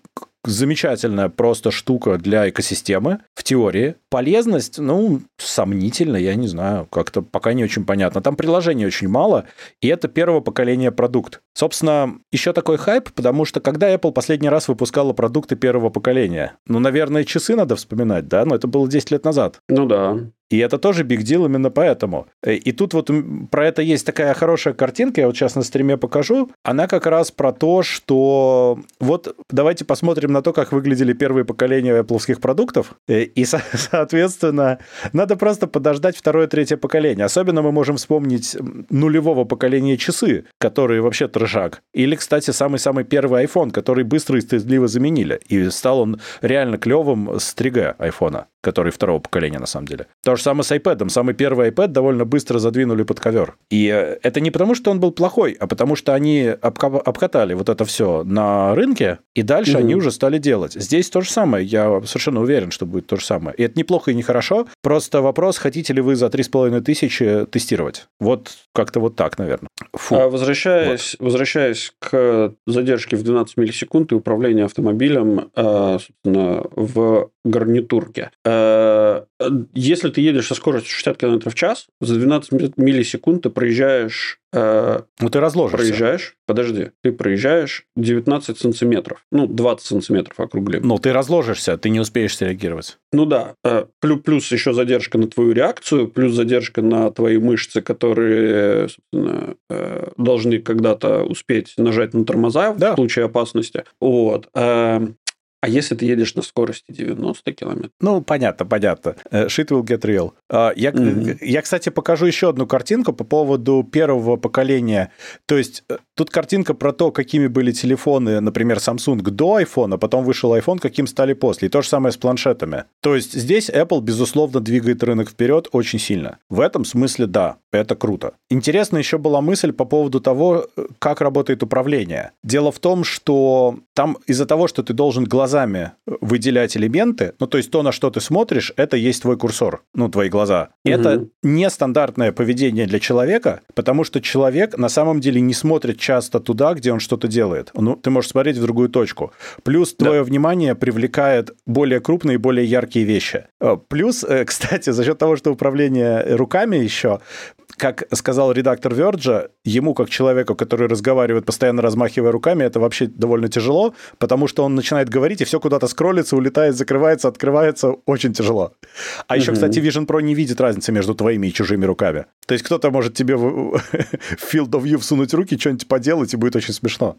замечательная просто штука для экосистемы в теории. Полезность, ну, сомнительно, я не знаю, как-то пока не очень понятно. Там приложений очень мало, и это первого поколения продукт. Собственно, еще такой хайп, потому что когда Apple последний раз выпускала продукты первого поколения? Ну, наверное, часы надо вспоминать, да? Но это было 10 лет назад. Ну да. И это тоже big deal именно поэтому. Э, и тут вот про это есть такая хорошая картинка, я вот сейчас на стриме покажу. Она как раз про то, что вот давайте посмотрим на то, как выглядели первые поколения Apple продуктов. Э, и, соответственно, надо просто подождать второе, третье поколение. Особенно мы можем вспомнить нулевого поколения часы, которые вообще трешак. Или, кстати, самый-самый первый iPhone, который быстро и стыдливо заменили. И стал он реально клевым с 3G айфона который второго поколения на самом деле. То же самое с iPad. Самый первый iPad довольно быстро задвинули под ковер. И э, это не потому, что он был плохой, а потому что они обкатали вот это все на рынке, и дальше угу. они уже стали делать. Здесь то же самое. Я совершенно уверен, что будет то же самое. И это неплохо и нехорошо. Просто вопрос, хотите ли вы за 3,5 тысячи тестировать. Вот как-то вот так, наверное. Фу. А возвращаясь, вот. возвращаясь к задержке в 12 миллисекунд и управлению автомобилем э, в гарнитурке. Э, если ты едешь со скоростью 60 км в час, за 12 миллисекунд ты проезжаешь... Э, ну, ты разложишься. Проезжаешь, подожди, ты проезжаешь 19 сантиметров. Ну, 20 сантиметров округлим. Ну, ты разложишься, ты не успеешь реагировать. Ну да. Э, плюс, плюс еще задержка на твою реакцию, плюс задержка на твои мышцы, которые, должны когда-то успеть нажать на тормоза да. в случае опасности. Вот. А если ты едешь на скорости 90 километров? Ну, понятно, понятно. Э, shit will get real. А, я, mm-hmm. я, кстати, покажу еще одну картинку по поводу первого поколения. То есть э, тут картинка про то, какими были телефоны, например, Samsung до iPhone, а потом вышел iPhone, каким стали после. И то же самое с планшетами. То есть здесь Apple, безусловно, двигает рынок вперед очень сильно. В этом смысле, да, это круто. Интересно еще была мысль по поводу того, как работает управление. Дело в том, что там из-за того, что ты должен глаза глазами выделять элементы, ну, то есть то, на что ты смотришь, это есть твой курсор, ну, твои глаза. Угу. Это нестандартное поведение для человека, потому что человек на самом деле не смотрит часто туда, где он что-то делает. Ну, ты можешь смотреть в другую точку. Плюс твое да. внимание привлекает более крупные, более яркие вещи. Э, плюс, э, кстати, за счет того, что управление руками еще, как сказал редактор Верджа, ему, как человеку, который разговаривает, постоянно размахивая руками, это вообще довольно тяжело, потому что он начинает говорить, и все куда-то скроллится, улетает, закрывается, открывается. Очень тяжело. А еще, кстати, Vision Pro не видит разницы между твоими и чужими руками. То есть кто-то может тебе в Field of View всунуть руки, что-нибудь поделать, и будет очень смешно.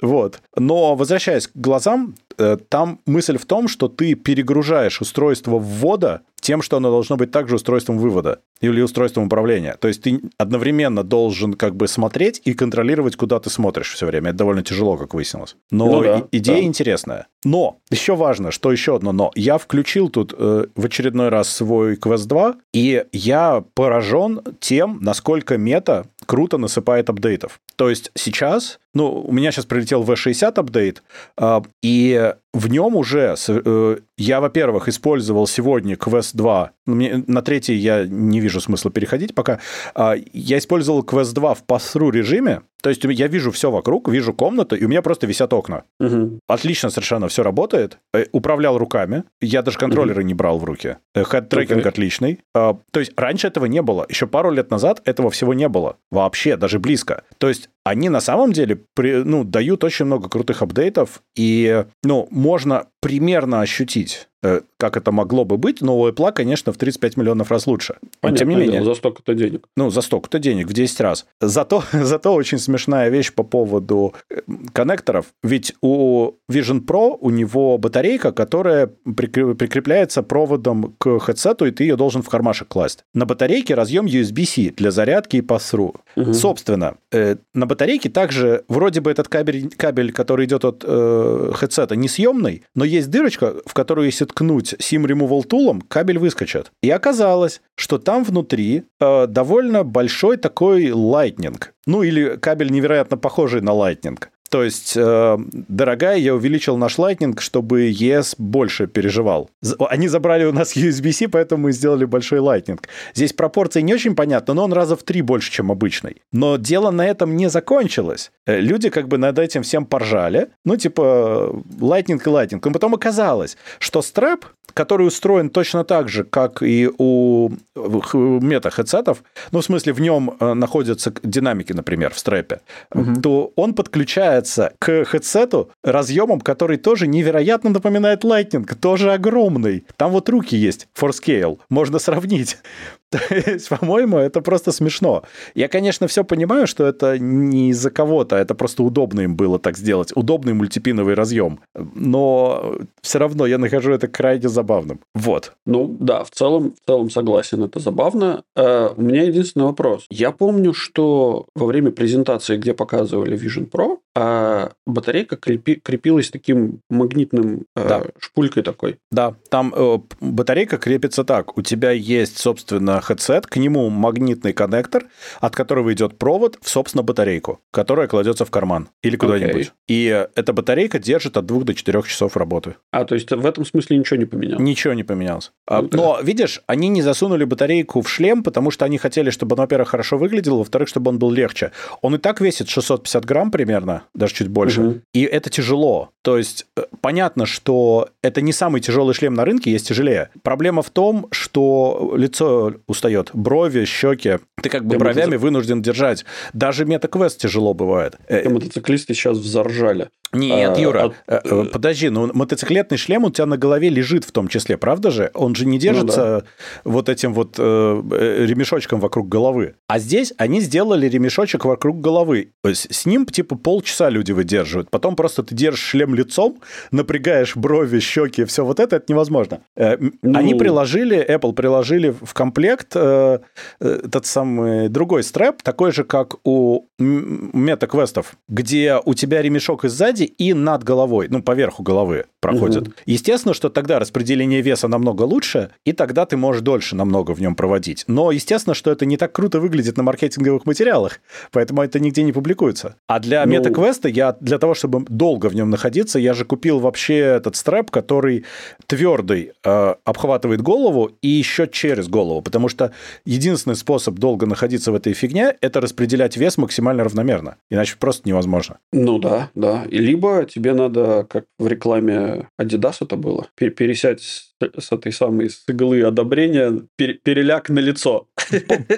Вот. Но возвращаясь к глазам, э, там мысль в том, что ты перегружаешь устройство ввода тем, что оно должно быть также устройством вывода или устройством управления. То есть ты одновременно должен как бы смотреть и контролировать, куда ты смотришь все время. Это довольно тяжело, как выяснилось. Но ну, да, идея да. интересная. Но еще важно, что еще одно но. Я включил тут э, в очередной раз свой Quest 2, и я поражен тем, насколько мета круто насыпает апдейтов. То есть сейчас, ну, у меня сейчас прилетел V60 апдейт, э, и в нем уже э, я, во-первых, использовал сегодня Quest 2. На третий я не вижу смысла переходить пока. Э, я использовал Quest 2 в pass режиме, то есть я вижу все вокруг, вижу комнату, и у меня просто висят окна. Угу. Отлично совершенно все работает. Э, управлял руками. Я даже контроллеры угу. не брал в руки. Хед-трекинг okay. отличный. А, то есть раньше этого не было. Еще пару лет назад этого всего не было. Вообще, даже близко. То есть они на самом деле при, ну, дают очень много крутых апдейтов, и ну, можно примерно ощутить Э, как это могло бы быть, но у Apple, конечно, в 35 миллионов раз лучше. Понятно, тем не менее. За столько-то денег. Ну, за столько-то денег, в 10 раз. Зато, зато очень смешная вещь по поводу э, коннекторов. Ведь у Vision Pro у него батарейка, которая прикрепляется проводом к хедсету, и ты ее должен в кармашек класть. На батарейке разъем USB-C для зарядки и pass-through. Угу. Собственно, э, на батарейке также вроде бы этот кабель, кабель который идет от э, хедсета, несъемный, но есть дырочка, в которую, если ткнуть SIM Removal Tool, кабель выскочит. И оказалось, что там внутри э, довольно большой такой Lightning. Ну или кабель невероятно похожий на Lightning. То есть, э, дорогая, я увеличил наш Lightning, чтобы ES больше переживал. Они забрали у нас USB-C, поэтому мы сделали большой Lightning. Здесь пропорции не очень понятны, но он раза в три больше, чем обычный. Но дело на этом не закончилось. Э, люди как бы над этим всем поржали. Ну, типа, Lightning и Lightning. Но потом оказалось, что стрэп, который устроен точно так же, как и у мета-хедсетов, ну, в смысле, в нем э, находятся динамики, например, в стрэпе, угу. то он подключает подключается к хедсету разъемом, который тоже невероятно напоминает Lightning, тоже огромный. Там вот руки есть, for scale, можно сравнить. То есть, по-моему, это просто смешно. Я, конечно, все понимаю, что это не из-за кого-то, это просто удобно им было так сделать. Удобный мультипиновый разъем. Но все равно я нахожу это крайне забавным. Вот. Ну, да, в целом, в целом согласен, это забавно. Uh, у меня единственный вопрос. Я помню, что во время презентации, где показывали Vision Pro, uh, батарейка крепи, крепилась таким магнитным uh, да. шпулькой такой. Да, там э, батарейка крепится так. У тебя есть, собственно, headset, к нему магнитный коннектор, от которого идет провод в, собственно, батарейку, которая кладется в карман или куда-нибудь. Okay. И эта батарейка держит от 2 до 4 часов работы. А, то есть в этом смысле ничего не поменялось? Ничего не поменялось. Okay. А, но, видишь, они не засунули батарейку в шлем, потому что они хотели, чтобы он, во-первых, хорошо выглядел, во-вторых, чтобы он был легче. Он и так весит 650 грамм примерно, даже чуть больше. Угу. И это тяжело. То есть э, понятно, что это не самый тяжелый шлем на рынке, есть тяжелее. Проблема в том, что лицо устает. Брови, щеки. Ты как бы Ты бровями мотоцик... вынужден держать. Даже метаквест тяжело бывает. И мотоциклисты сейчас взоржали. Нет, а, Юра, а... подожди, ну мотоциклетный шлем у тебя на голове лежит в том числе, правда же? Он же не держится ну, да. вот этим вот э, ремешочком вокруг головы. А здесь они сделали ремешочек вокруг головы. С ним типа полчаса люди выдерживают. Потом просто ты держишь шлем лицом, напрягаешь брови, щеки, все вот это, это невозможно. Ну... Они приложили, Apple приложили в комплект э, этот самый другой стрэп, такой же, как у метаквестов, где у тебя ремешок и сзади, и над головой, ну, поверху головы проходит. Угу. Естественно, что тогда распределение веса намного лучше, и тогда ты можешь дольше намного в нем проводить. Но, естественно, что это не так круто выглядит на маркетинговых материалах, поэтому это нигде не публикуется. А для ну... метаквеста я для того, чтобы долго в нем находиться, я же купил вообще этот стрэп, который твердый, э, обхватывает голову и еще через голову, потому что единственный способ долго находиться в этой фигне – это распределять вес максимально равномерно, иначе просто невозможно. Ну да, да. И либо тебе надо, как в рекламе Adidas это было, пересядь с этой самой с иглы одобрения переляк на лицо.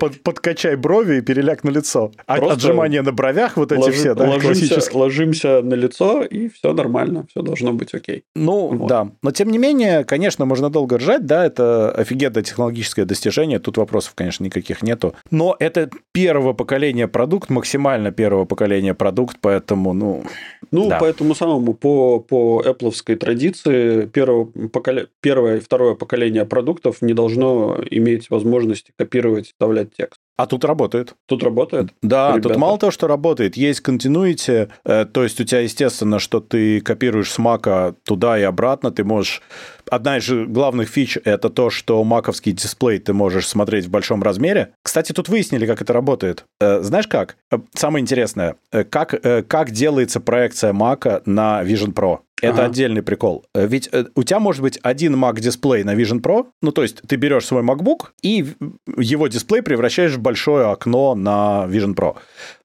Под, подкачай брови и переляк на лицо. А отжимания на бровях вот эти ложи, все, да, ложимся, ложимся на лицо, и все нормально, все должно быть окей. Ну, вот. да. Но, тем не менее, конечно, можно долго ржать, да, это офигенное технологическое достижение, тут вопросов, конечно, никаких нету. Но это первого поколения продукт, максимально первого поколения продукт, поэтому, ну... Ну, да. поэтому самому по, по Apple традиции первого поколения, первое первое и второе поколение продуктов не должно иметь возможности копировать, вставлять текст. А тут работает. Тут работает? Да, ребята. тут мало того, что работает, есть continuity, э, то есть у тебя, естественно, что ты копируешь с мака туда и обратно, ты можешь... Одна из главных фич – это то, что маковский дисплей ты можешь смотреть в большом размере. Кстати, тут выяснили, как это работает. Э, знаешь как? Э, самое интересное, как, как делается проекция мака на Vision Pro. Это ага. отдельный прикол. Ведь у тебя может быть один Mac дисплей на Vision Pro, ну то есть ты берешь свой MacBook и его дисплей превращаешь в большое окно на Vision Pro.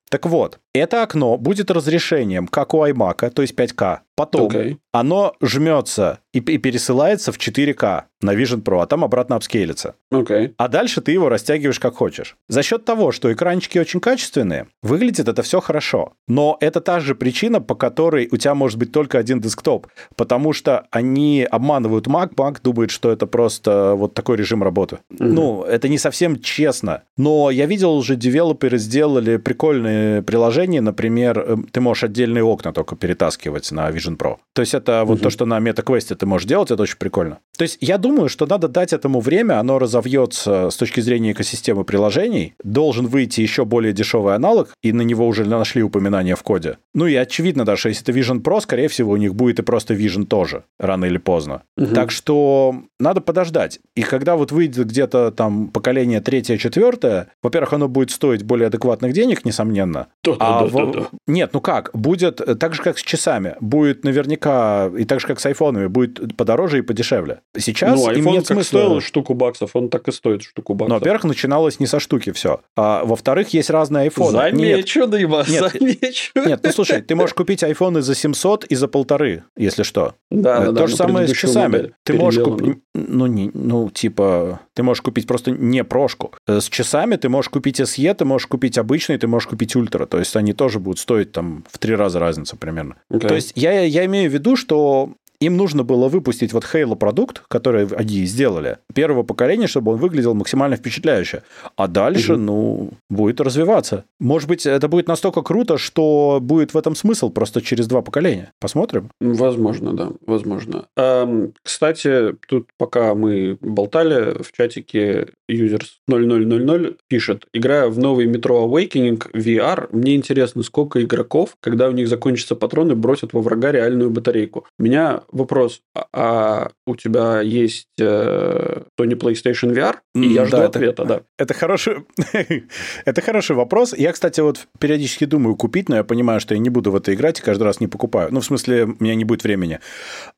Так вот, это окно будет разрешением, как у iMac, то есть 5К. Потом okay. оно жмется и, и пересылается в 4К на Vision Pro, а там обратно апскейлится. Okay. А дальше ты его растягиваешь как хочешь. За счет того, что экранчики очень качественные, выглядит это все хорошо. Но это та же причина, по которой у тебя может быть только один десктоп. Потому что они обманывают Mac, Mac думает, что это просто вот такой режим работы. Mm-hmm. Ну, это не совсем честно. Но я видел уже, девелоперы сделали прикольные приложения. Например, э, ты можешь отдельные окна только перетаскивать на Vision Pro. То есть это вот mm-hmm. то, что на MetaQuest ты можешь делать, это очень прикольно. То есть я думаю, что надо дать этому время, оно разовьется с точки зрения экосистемы приложений. Должен выйти еще более дешевый аналог, и на него уже нашли упоминания в коде. Ну и очевидно, даже если это Vision Pro, скорее всего, у них будет и просто Vision тоже, рано или поздно. Угу. Так что надо подождать. И когда вот выйдет где-то там поколение третье, четвертое, во-первых, оно будет стоить более адекватных денег, несомненно. Да, а да, в... да, да. Нет, ну как? Будет так же, как с часами. Будет будет наверняка, и так же, как с айфонами, будет подороже и подешевле. Сейчас ну, им нет смысла... стоил штуку баксов, он так и стоит штуку баксов. Ну, во-первых, начиналось не со штуки все. А во-вторых, есть разные айфоны. Замечу, нет, Дыма, нет, замечу. Нет, ну слушай, ты можешь купить айфоны за 700 и за полторы, если что. Да, да, То же самое с часами. Ты можешь купить, ну, не, ну, типа, ты можешь купить просто не прошку. Э, с часами ты можешь купить SE, ты можешь купить обычный, ты можешь купить ультра. То есть они тоже будут стоить там в три раза разница примерно. Okay. То есть я, я имею в виду, что им нужно было выпустить вот Halo продукт, который они сделали, первого поколения, чтобы он выглядел максимально впечатляюще. А дальше, угу. ну, будет развиваться. Может быть, это будет настолько круто, что будет в этом смысл просто через два поколения. Посмотрим. Возможно, да, возможно. Эм, кстати, тут пока мы болтали в чатике users 0000 пишет, играя в новый Metro Awakening VR, мне интересно, сколько игроков, когда у них закончатся патроны, бросят во врага реальную батарейку. Меня вопрос, а, а у тебя есть э, Sony PlayStation VR? И я жду да, ответа, это, да. Это хороший, это хороший вопрос. Я, кстати, вот периодически думаю купить, но я понимаю, что я не буду в это играть и каждый раз не покупаю. Ну, в смысле, у меня не будет времени.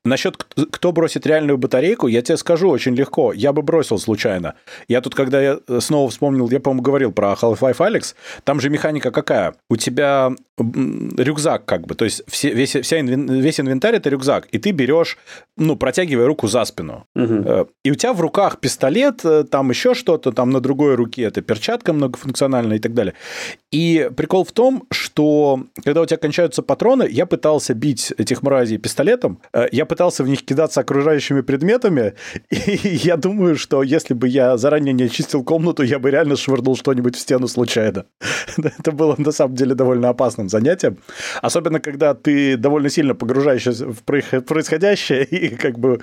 Насчет кто бросит реальную батарейку, я тебе скажу очень легко. Я бы бросил случайно. Я тут, когда я снова вспомнил, я, по-моему, говорил про Half-Life Alex, там же механика какая? У тебя рюкзак как бы, то есть все, весь, вся инвен, весь инвентарь – это рюкзак, и ты берешь, ну, протягивая руку за спину. Угу. И у тебя в руках пистолет, э, там еще что-то, там на другой руке это перчатка многофункциональная и так далее. И прикол в том, что когда у тебя кончаются патроны, я пытался бить этих мразей пистолетом, э, я пытался в них кидаться окружающими предметами, и я думаю, что если бы я заранее не очистил комнату, я бы реально швырнул что-нибудь в стену случайно. Это было на самом деле довольно опасным занятием. Особенно, когда ты довольно сильно погружаешься в происходящее, и как бы,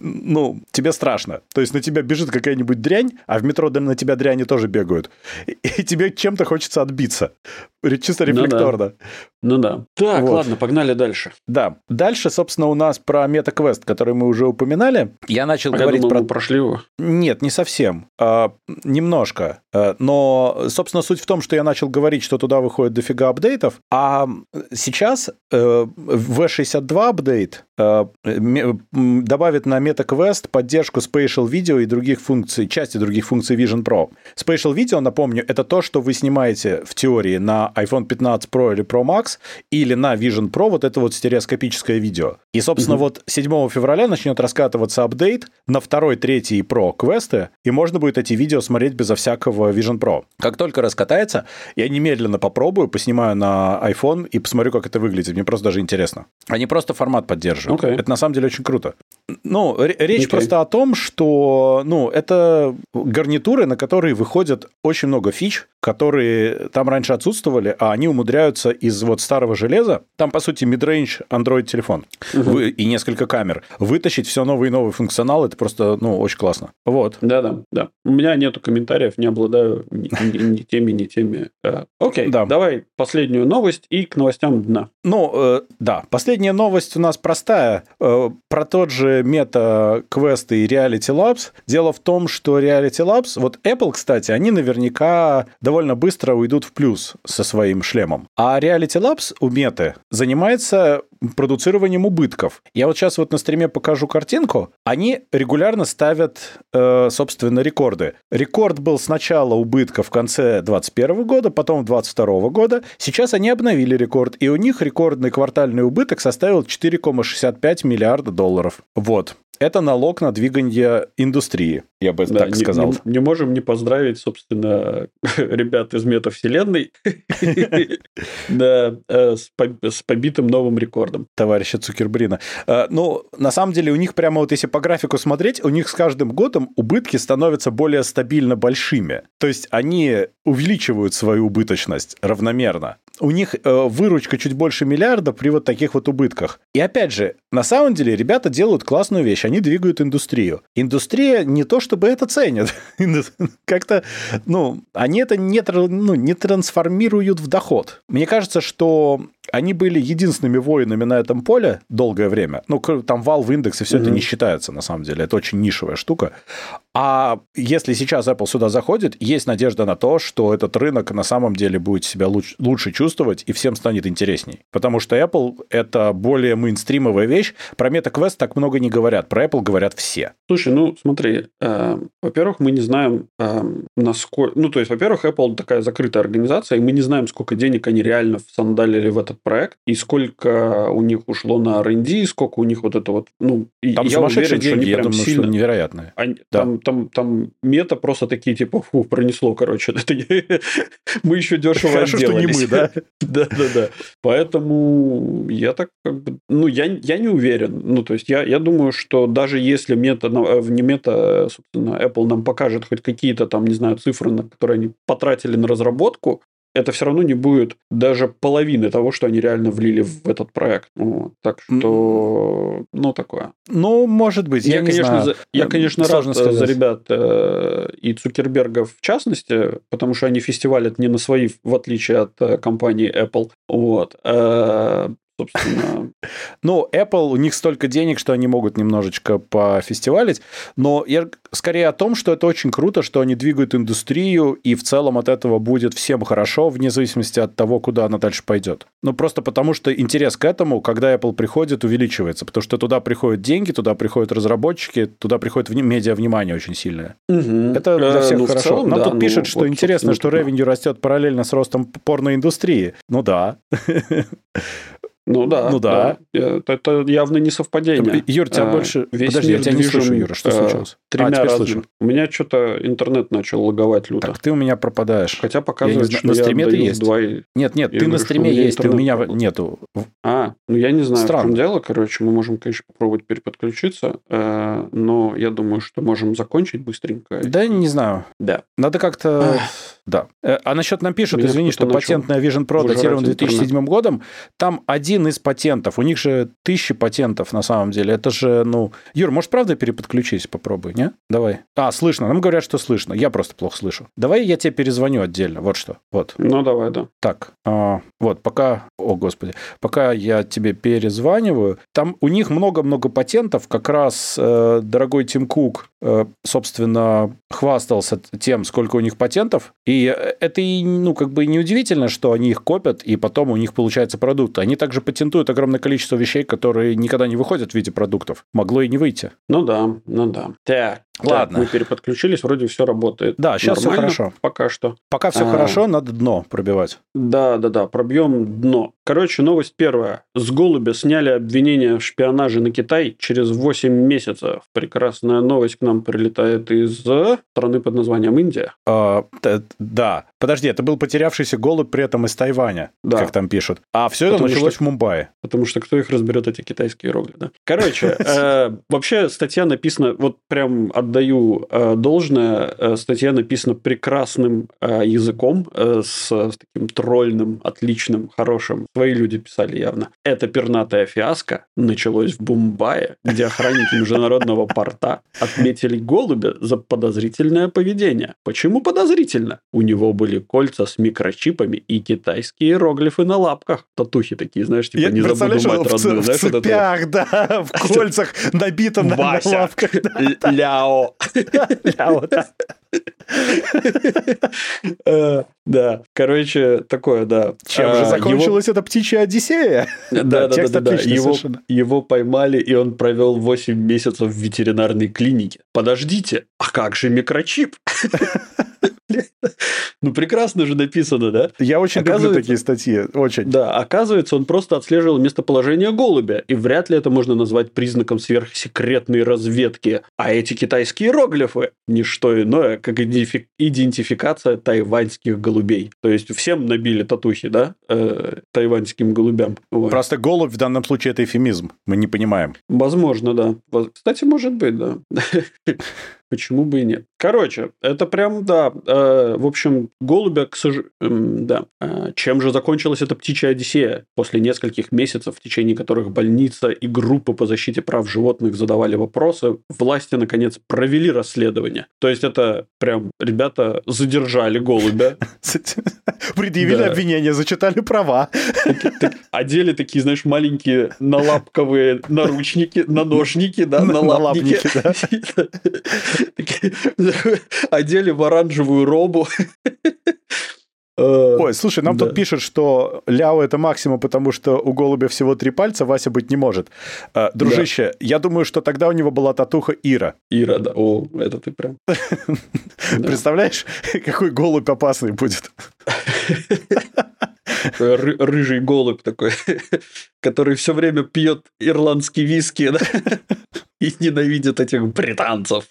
ну, тебе страшно. То есть на тебя бежит какая-нибудь дрянь, а в метро на тебя дряни тоже бегают. И тебе чем-то хочется отбиться. Чисто рефлекторно. Ну да. Ну да. Так, вот. ладно, погнали дальше. Да. Дальше, собственно, у нас про MetaQuest, который мы уже упоминали. Я начал а говорить я думал, про... Мы прошли его. Нет, не совсем. А, немножко. А, но, собственно, суть в том, что я начал говорить, что туда выходит дофига апдейтов, а сейчас э, V62 апдейт э, добавит на MetaQuest поддержку Spatial Video и других функций, части других функций Vision Pro. Spatial Video, напомню, это то, что вы снимаете в теории на iPhone 15 Pro или Pro Max или на Vision Pro, вот это вот стереоскопическое видео. И, собственно, угу. вот 7 февраля начнет раскатываться апдейт на второй, третий и Pro квесты, и можно будет эти видео смотреть безо всякого Vision Pro. Как только раскатается, я немедленно попробую, поснимаю на iPhone и посмотрю, как это выглядит. Мне просто даже интересно. Они просто формат поддерживают. Okay. Это на самом деле очень круто. Ну, речь okay. просто о том, что, ну, это гарнитуры, на которые выходят очень много фич, которые там раньше отсутствовали, а они умудряются из вот старого железа, там, по сути, midrange Android телефон угу. Вы, и несколько камер, вытащить все новый и новый функционал, это просто, ну, очень классно. Вот. Да-да, да. У меня нету комментариев, не обладаю ни, ни, ни теми, ни теми. Э, окей, да. давай последнюю новость и к новостям дна. Ну, э, да, последняя новость у нас простая. Э, про тот же мета квесты и Reality Labs. Дело в том, что Reality Labs, вот Apple, кстати, они наверняка довольно быстро уйдут в плюс со своим шлемом. А Reality Labs у Меты занимается продуцированием убытков. Я вот сейчас вот на стриме покажу картинку. Они регулярно ставят, э, собственно, рекорды. Рекорд был сначала убытка в конце 2021 года, потом 2022 года. Сейчас они обновили рекорд, и у них рекордный квартальный убыток составил 4,65 миллиарда долларов. Вот это налог на двигание индустрии, я бы да, так не, сказал. Не, не можем не поздравить, собственно, ребят из метавселенной э, с побитым новым рекордом. Товарища Цукербрина. Э, ну, на самом деле, у них прямо вот если по графику смотреть, у них с каждым годом убытки становятся более стабильно большими. То есть они увеличивают свою убыточность равномерно. У них э, выручка чуть больше миллиарда при вот таких вот убытках. И опять же, на самом деле ребята делают классную вещь они двигают индустрию. Индустрия не то чтобы это ценит. Как-то, ну, они это не, ну, не трансформируют в доход. Мне кажется, что они были единственными воинами на этом поле долгое время. Ну, там вал в индексе, все mm-hmm. это не считается, на самом деле. Это очень нишевая штука. А если сейчас Apple сюда заходит, есть надежда на то, что этот рынок на самом деле будет себя лучше, лучше чувствовать и всем станет интересней. Потому что Apple — это более мейнстримовая вещь. Про MetaQuest так много не говорят, про Apple говорят все. Слушай, ну смотри, э, во-первых, мы не знаем, э, насколько... Ну, то есть, во-первых, Apple такая закрытая организация, и мы не знаем, сколько денег они реально всандалили в этот проект, и сколько у них ушло на R&D, сколько у них вот это вот... Ну, там я сумасшедшие уверен, деньги, я думаю, сильно... что невероятные. Они, да. там, там, там мета просто такие, типа, фу, пронесло, короче. мы еще дешево Хорошо, что не мы, да? да, да, да. Поэтому я так как бы... Ну, я, я не уверен. Ну, то есть, я, я думаю, что даже если мета, э, не мета, собственно, Apple нам покажет хоть какие-то там, не знаю, цифры, на которые они потратили на разработку, это все равно не будет даже половины того, что они реально влили в этот проект. Вот. Так что, ну, такое. Ну, может быть, я, я конечно, знаю. За, я, конечно, рад э, сказать. за ребят э, и Цукерберга в частности, потому что они фестивалят не на свои, в отличие от э, компании Apple. Вот. Э, собственно. Ну, Apple, у них столько денег, что они могут немножечко пофестивалить, но я скорее о том, что это очень круто, что они двигают индустрию, и в целом от этого будет всем хорошо, вне зависимости от того, куда она дальше пойдет. Ну, просто потому что интерес к этому, когда Apple приходит, увеличивается, потому что туда приходят деньги, туда приходят разработчики, туда приходит медиа внимание очень сильное. Угу. Это для э, всех ну, хорошо. Целом, Нам да, тут ну, пишут, что вот, интересно, что ревеню растет параллельно с ростом порноиндустрии. Ну да. Ну да. Ну да. да. Это явно не совпадение. Юр, тебя а, больше... Весь Подожди, я тебя не слышу, Юра. Что а, случилось? Тремя а, теперь слышу. У меня что-то интернет начал лаговать люто. Так ты у меня пропадаешь. Хотя показывает, что на стриме ты есть. Два... Нет, нет, я ты говорю, на стриме есть, ты у меня нету. А, ну я не знаю, Странно. в чем дело. Короче, мы можем, конечно, попробовать переподключиться, э, но я думаю, что можем закончить быстренько. Да, не знаю. Да. Надо как-то... Да. Э, а насчет нам пишут, извини, что патентная Vision Pro датирован 2007 годом. Там один из патентов. У них же тысячи патентов на самом деле. Это же, ну... Юр, может, правда переподключись? Попробуй, не? Давай. А, слышно. Нам говорят, что слышно. Я просто плохо слышу. Давай я тебе перезвоню отдельно. Вот что. Вот. Ну, давай, да. Так. А, вот, пока... О, господи. Пока я тебе перезваниваю, там у них много-много патентов. Как раз э, дорогой Тим Кук, собственно, хвастался тем, сколько у них патентов. И это, ну, как бы неудивительно, что они их копят, и потом у них получается продукт. Они также патентуют огромное количество вещей, которые никогда не выходят в виде продуктов. Могло и не выйти. Ну да, ну да. Так, Ладно. Так, мы переподключились, вроде все работает. Да, сейчас Нормально, все хорошо. Пока что. Пока все а, хорошо, надо дно пробивать. Да, да, да, пробьем дно. Короче, новость первая. С голубя сняли обвинение в шпионаже на Китай через 8 месяцев. Прекрасная новость к нам прилетает из страны под названием Индия. А, да. Подожди, это был потерявшийся голубь при этом из Тайваня, да. как там пишут. А все это началось в Мумбаи. Потому что кто их разберет, эти китайские иероглифы, да? Короче, э, вообще статья написана вот прям от отдаю э, должное. Э, статья написана прекрасным языком, с, с таким тролльным, отличным, хорошим. Свои люди писали явно. Это пернатая фиаско началось в Бумбае, где охранники международного порта отметили голубя за подозрительное поведение. Почему подозрительно? У него были кольца с микрочипами и китайские иероглифы на лапках. Татухи такие, знаешь, типа Я не забуду мать родную. В, в цепях, да, в кольцах набито на лапках. Ляо Э, да, короче, такое, да. Чем же а, закончилась эта птичья Одиссея? Да, да, да, да. Его поймали, и он провел 8 месяцев в ветеринарной клинике. Подождите, а как же микрочип? Ну, прекрасно же написано, да? Я очень люблю такие статьи, очень. Да, оказывается, он просто отслеживал местоположение голубя, и вряд ли это можно назвать признаком сверхсекретной разведки. А эти китайские иероглифы – не что иное, как идентификация тайваньских голубей. То есть, всем набили татухи, да, э, тайваньским голубям. Вот. Просто голубь в данном случае – это эфемизм, мы не понимаем. Возможно, да. Кстати, может быть, да. Почему бы и нет? Короче, это прям, да. Э, в общем, голубя, к сожалению, э, да. Э, чем же закончилась эта птичья Одиссея? После нескольких месяцев, в течение которых больница и группы по защите прав животных задавали вопросы, власти, наконец, провели расследование. То есть, это прям ребята задержали голубя. Предъявили обвинение, зачитали права. Одели такие, знаешь, маленькие налапковые наручники, наножники, да, налапники. Одели в оранжевую робу. Э, Ой, слушай, нам да. тут пишут, что Ляо это максимум, потому что у голубя всего три пальца, Вася быть не может. Э, дружище, да. я думаю, что тогда у него была татуха Ира. Ира, да. О, это ты прям. Представляешь, какой голубь опасный будет? Ры- рыжий голубь такой, который все время пьет ирландский виски? и ненавидит этих британцев.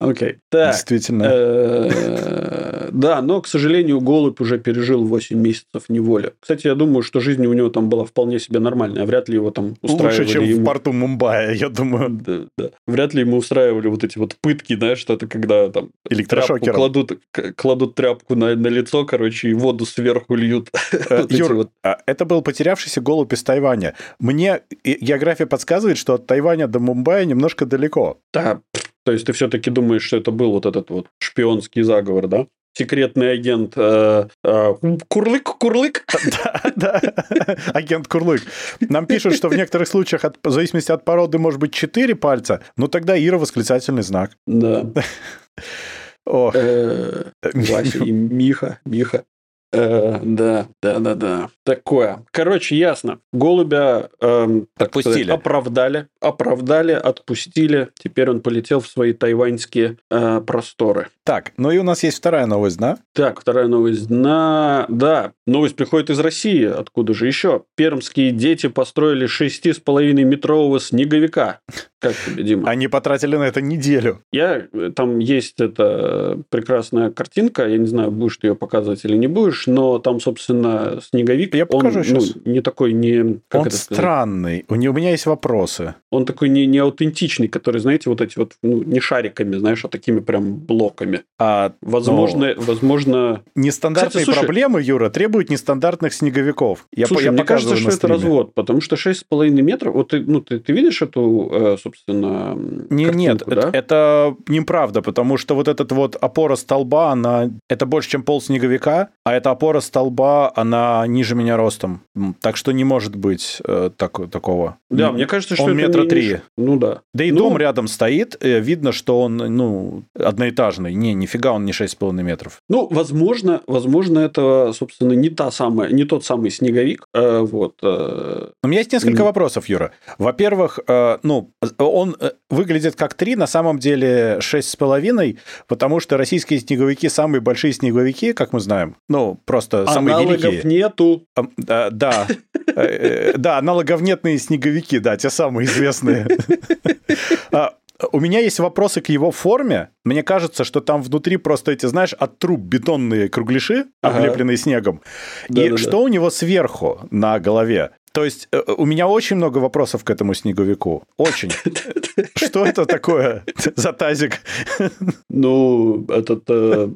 Окей. Okay. Так. Действительно. Э, да, но, к сожалению, голубь уже пережил 8 месяцев неволи. Кстати, я думаю, что жизнь у него там была вполне себе нормальная. Вряд ли его там устраивали. Лучше, чем ему... в порту Мумбаи, я думаю. Да, да. Вряд ли ему устраивали вот эти вот пытки, знаешь, что это когда там тряпку кладут, кладут тряпку на, на лицо, короче, и воду сверху льют. Э, Юр, а это был потерявшийся голубь из Тайваня. Мне география подсказывает, что от Тайваня до Мумбаи немножко далеко. Да, то есть ты все-таки думаешь, что это был вот этот вот шпионский заговор, да? секретный агент э, э, Курлык, Курлык. Да, да, агент Курлык. Нам пишут, что в некоторых случаях, от, в зависимости от породы, может быть четыре пальца, но тогда Ира восклицательный знак. Да. Ох. Э, Вася и Миха, Миха. Э, да, да, да, да. Такое. Короче, ясно. Голубя э, отпустили. Сказать, оправдали, оправдали, отпустили. Теперь он полетел в свои тайваньские э, просторы. Так, ну и у нас есть вторая новость, да? Так, вторая новость. На... Да, новость приходит из России. Откуда же еще? Пермские дети построили 6,5 метрового снеговика. Как тебе, Дима? Они потратили на это неделю. Я... Там есть эта прекрасная картинка. Я не знаю, будешь ты ее показывать или не будешь, но там, собственно, снеговик. Я покажу он, сейчас. Ну, не такой, не... Как он странный. У, него, у меня есть вопросы. Он такой не, не аутентичный, который, знаете, вот эти вот, ну, не шариками, знаешь, а такими прям блоками. А, возможно, ну, возможно... Нестандартные Кстати, слушай, проблемы, Юра, требуют нестандартных снеговиков. Я, слушай, я мне кажется, что это развод, потому что 6,5 метров... Вот ты, ну, ты, ты видишь эту, э, собственно, не, Нет, да? это, это неправда, потому что вот этот вот опора столба, она... Это больше, чем пол снеговика, а эта опора столба, она ниже меня ростом. Так что не может быть э, так, такого. Да, мне кажется, что он это метра три. Ну да. Да и ну... дом рядом стоит, э, видно, что он, ну, одноэтажный. Не, нифига он не 6,5 метров. Ну, возможно, возможно, это, собственно, не та самая, не тот самый снеговик. Э, вот. Э... У меня есть несколько mm. вопросов, Юра. Во-первых, э, ну, он э, выглядит как 3, на самом деле 6,5, потому что российские снеговики самые большие снеговики, как мы знаем. Ну, просто самые Аналогов великие. нету. Да, да. Э, э, да, аналоговнетные снеговики, да, те самые известные. А, у меня есть вопросы к его форме. Мне кажется, что там внутри просто эти, знаешь, от труб бетонные кругляши, облепленные ага. снегом. Да, и да, что да. у него сверху на голове? То есть э, у меня очень много вопросов к этому снеговику. Очень. Что это такое за тазик? Ну, это,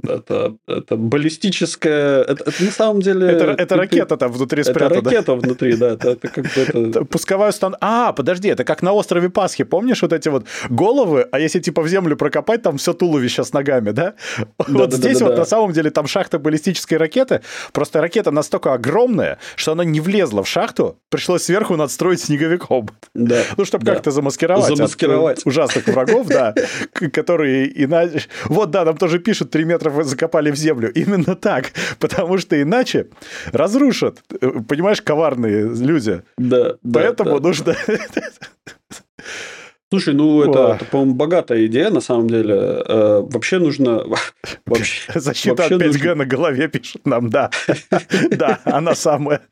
это, это баллистическая... Это, это на самом деле... Это, это ракета там внутри спрятана. Это ракета внутри, да. Это, это как бы это... Пусковая установка... А, подожди, это как на острове Пасхи. Помнишь вот эти вот головы, а если типа в землю прокопать, там все туловище с ногами, да? да вот да, здесь да, вот да. на самом деле там шахта баллистической ракеты. Просто ракета настолько огромная, что она не влезла в шахту, пришлось сверху надстроить снеговиком. Да. Ну, чтобы да. как-то замаскировать. Замаскировать. От ужасных врагов, да, которые иначе... Вот, да, нам тоже пишут, 3 метра закопали в землю. Именно так. Потому что иначе разрушат. Понимаешь, коварные люди. Да. Поэтому да, нужно... Слушай, ну это, это по-моему, богатая идея, на самом деле. Э, вообще нужно... Вообще, Защита вообще от 5G нужно... на голове пишет нам, да. Да, она самая.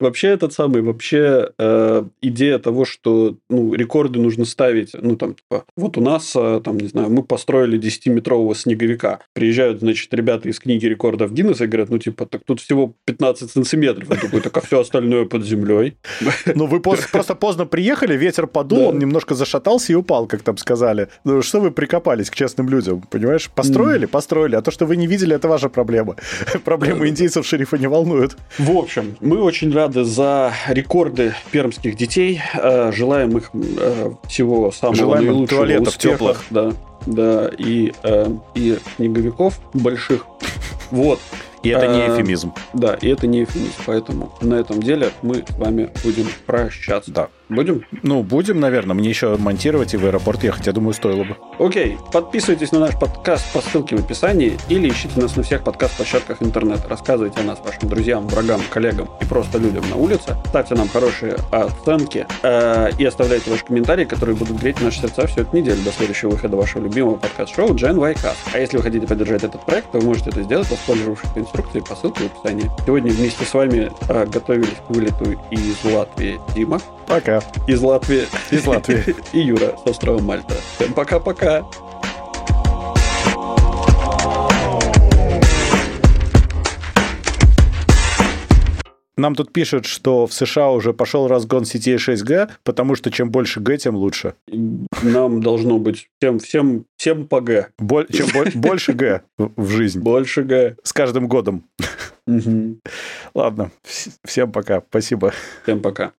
Вообще этот самый, вообще э, идея того, что ну, рекорды нужно ставить, ну там, типа, вот у нас, э, там, не знаю, мы построили 10-метрового снеговика. Приезжают, значит, ребята из книги рекордов Гиннесса и говорят, ну, типа, так тут всего 15 сантиметров. Я такой, так а все остальное под землей. Ну, вы просто поздно приехали, ветер подул, он немножко зашатался и упал, как там сказали. Ну, что вы прикопались к честным людям, понимаешь? Построили? Построили. А то, что вы не видели, это ваша проблема. Проблемы индейцев шерифа не волнуют. В общем, мы очень рады рады за рекорды пермских детей. Э, желаем их э, всего самого Желаем наилучшего туалетов успеха. теплых. Да, да, и, э, и снеговиков больших. Вот. И это не эфемизм. Да, и это не эфемизм. Поэтому на этом деле мы с вами будем прощаться. Да. Будем? Ну, будем, наверное. Мне еще монтировать и в аэропорт ехать, я думаю, стоило бы. Окей. Подписывайтесь на наш подкаст по ссылке в описании или ищите нас на всех подкаст-площадках интернета. Рассказывайте о нас вашим друзьям, врагам, коллегам и просто людям на улице. Ставьте нам хорошие оценки э, и оставляйте ваши комментарии, которые будут греть наши сердца всю эту неделю до следующего выхода вашего любимого подкаст-шоу Gen Y Cast. А если вы хотите поддержать этот проект, то вы можете это сделать, воспользовавшись инструкцией по ссылке в описании. Сегодня вместе с вами э, готовились к вылету из Латвии Дима. Пока. Из Латвии. Из Латвии. И Юра с острова Мальта. Всем пока-пока. Нам тут пишут, что в США уже пошел разгон сетей 6G, потому что чем больше Г, тем лучше. Нам должно быть всем, всем, всем по Г. Боль, чем боль, больше Г в жизнь. Больше Г. С каждым годом. Угу. Ладно, всем пока. Спасибо. Всем пока.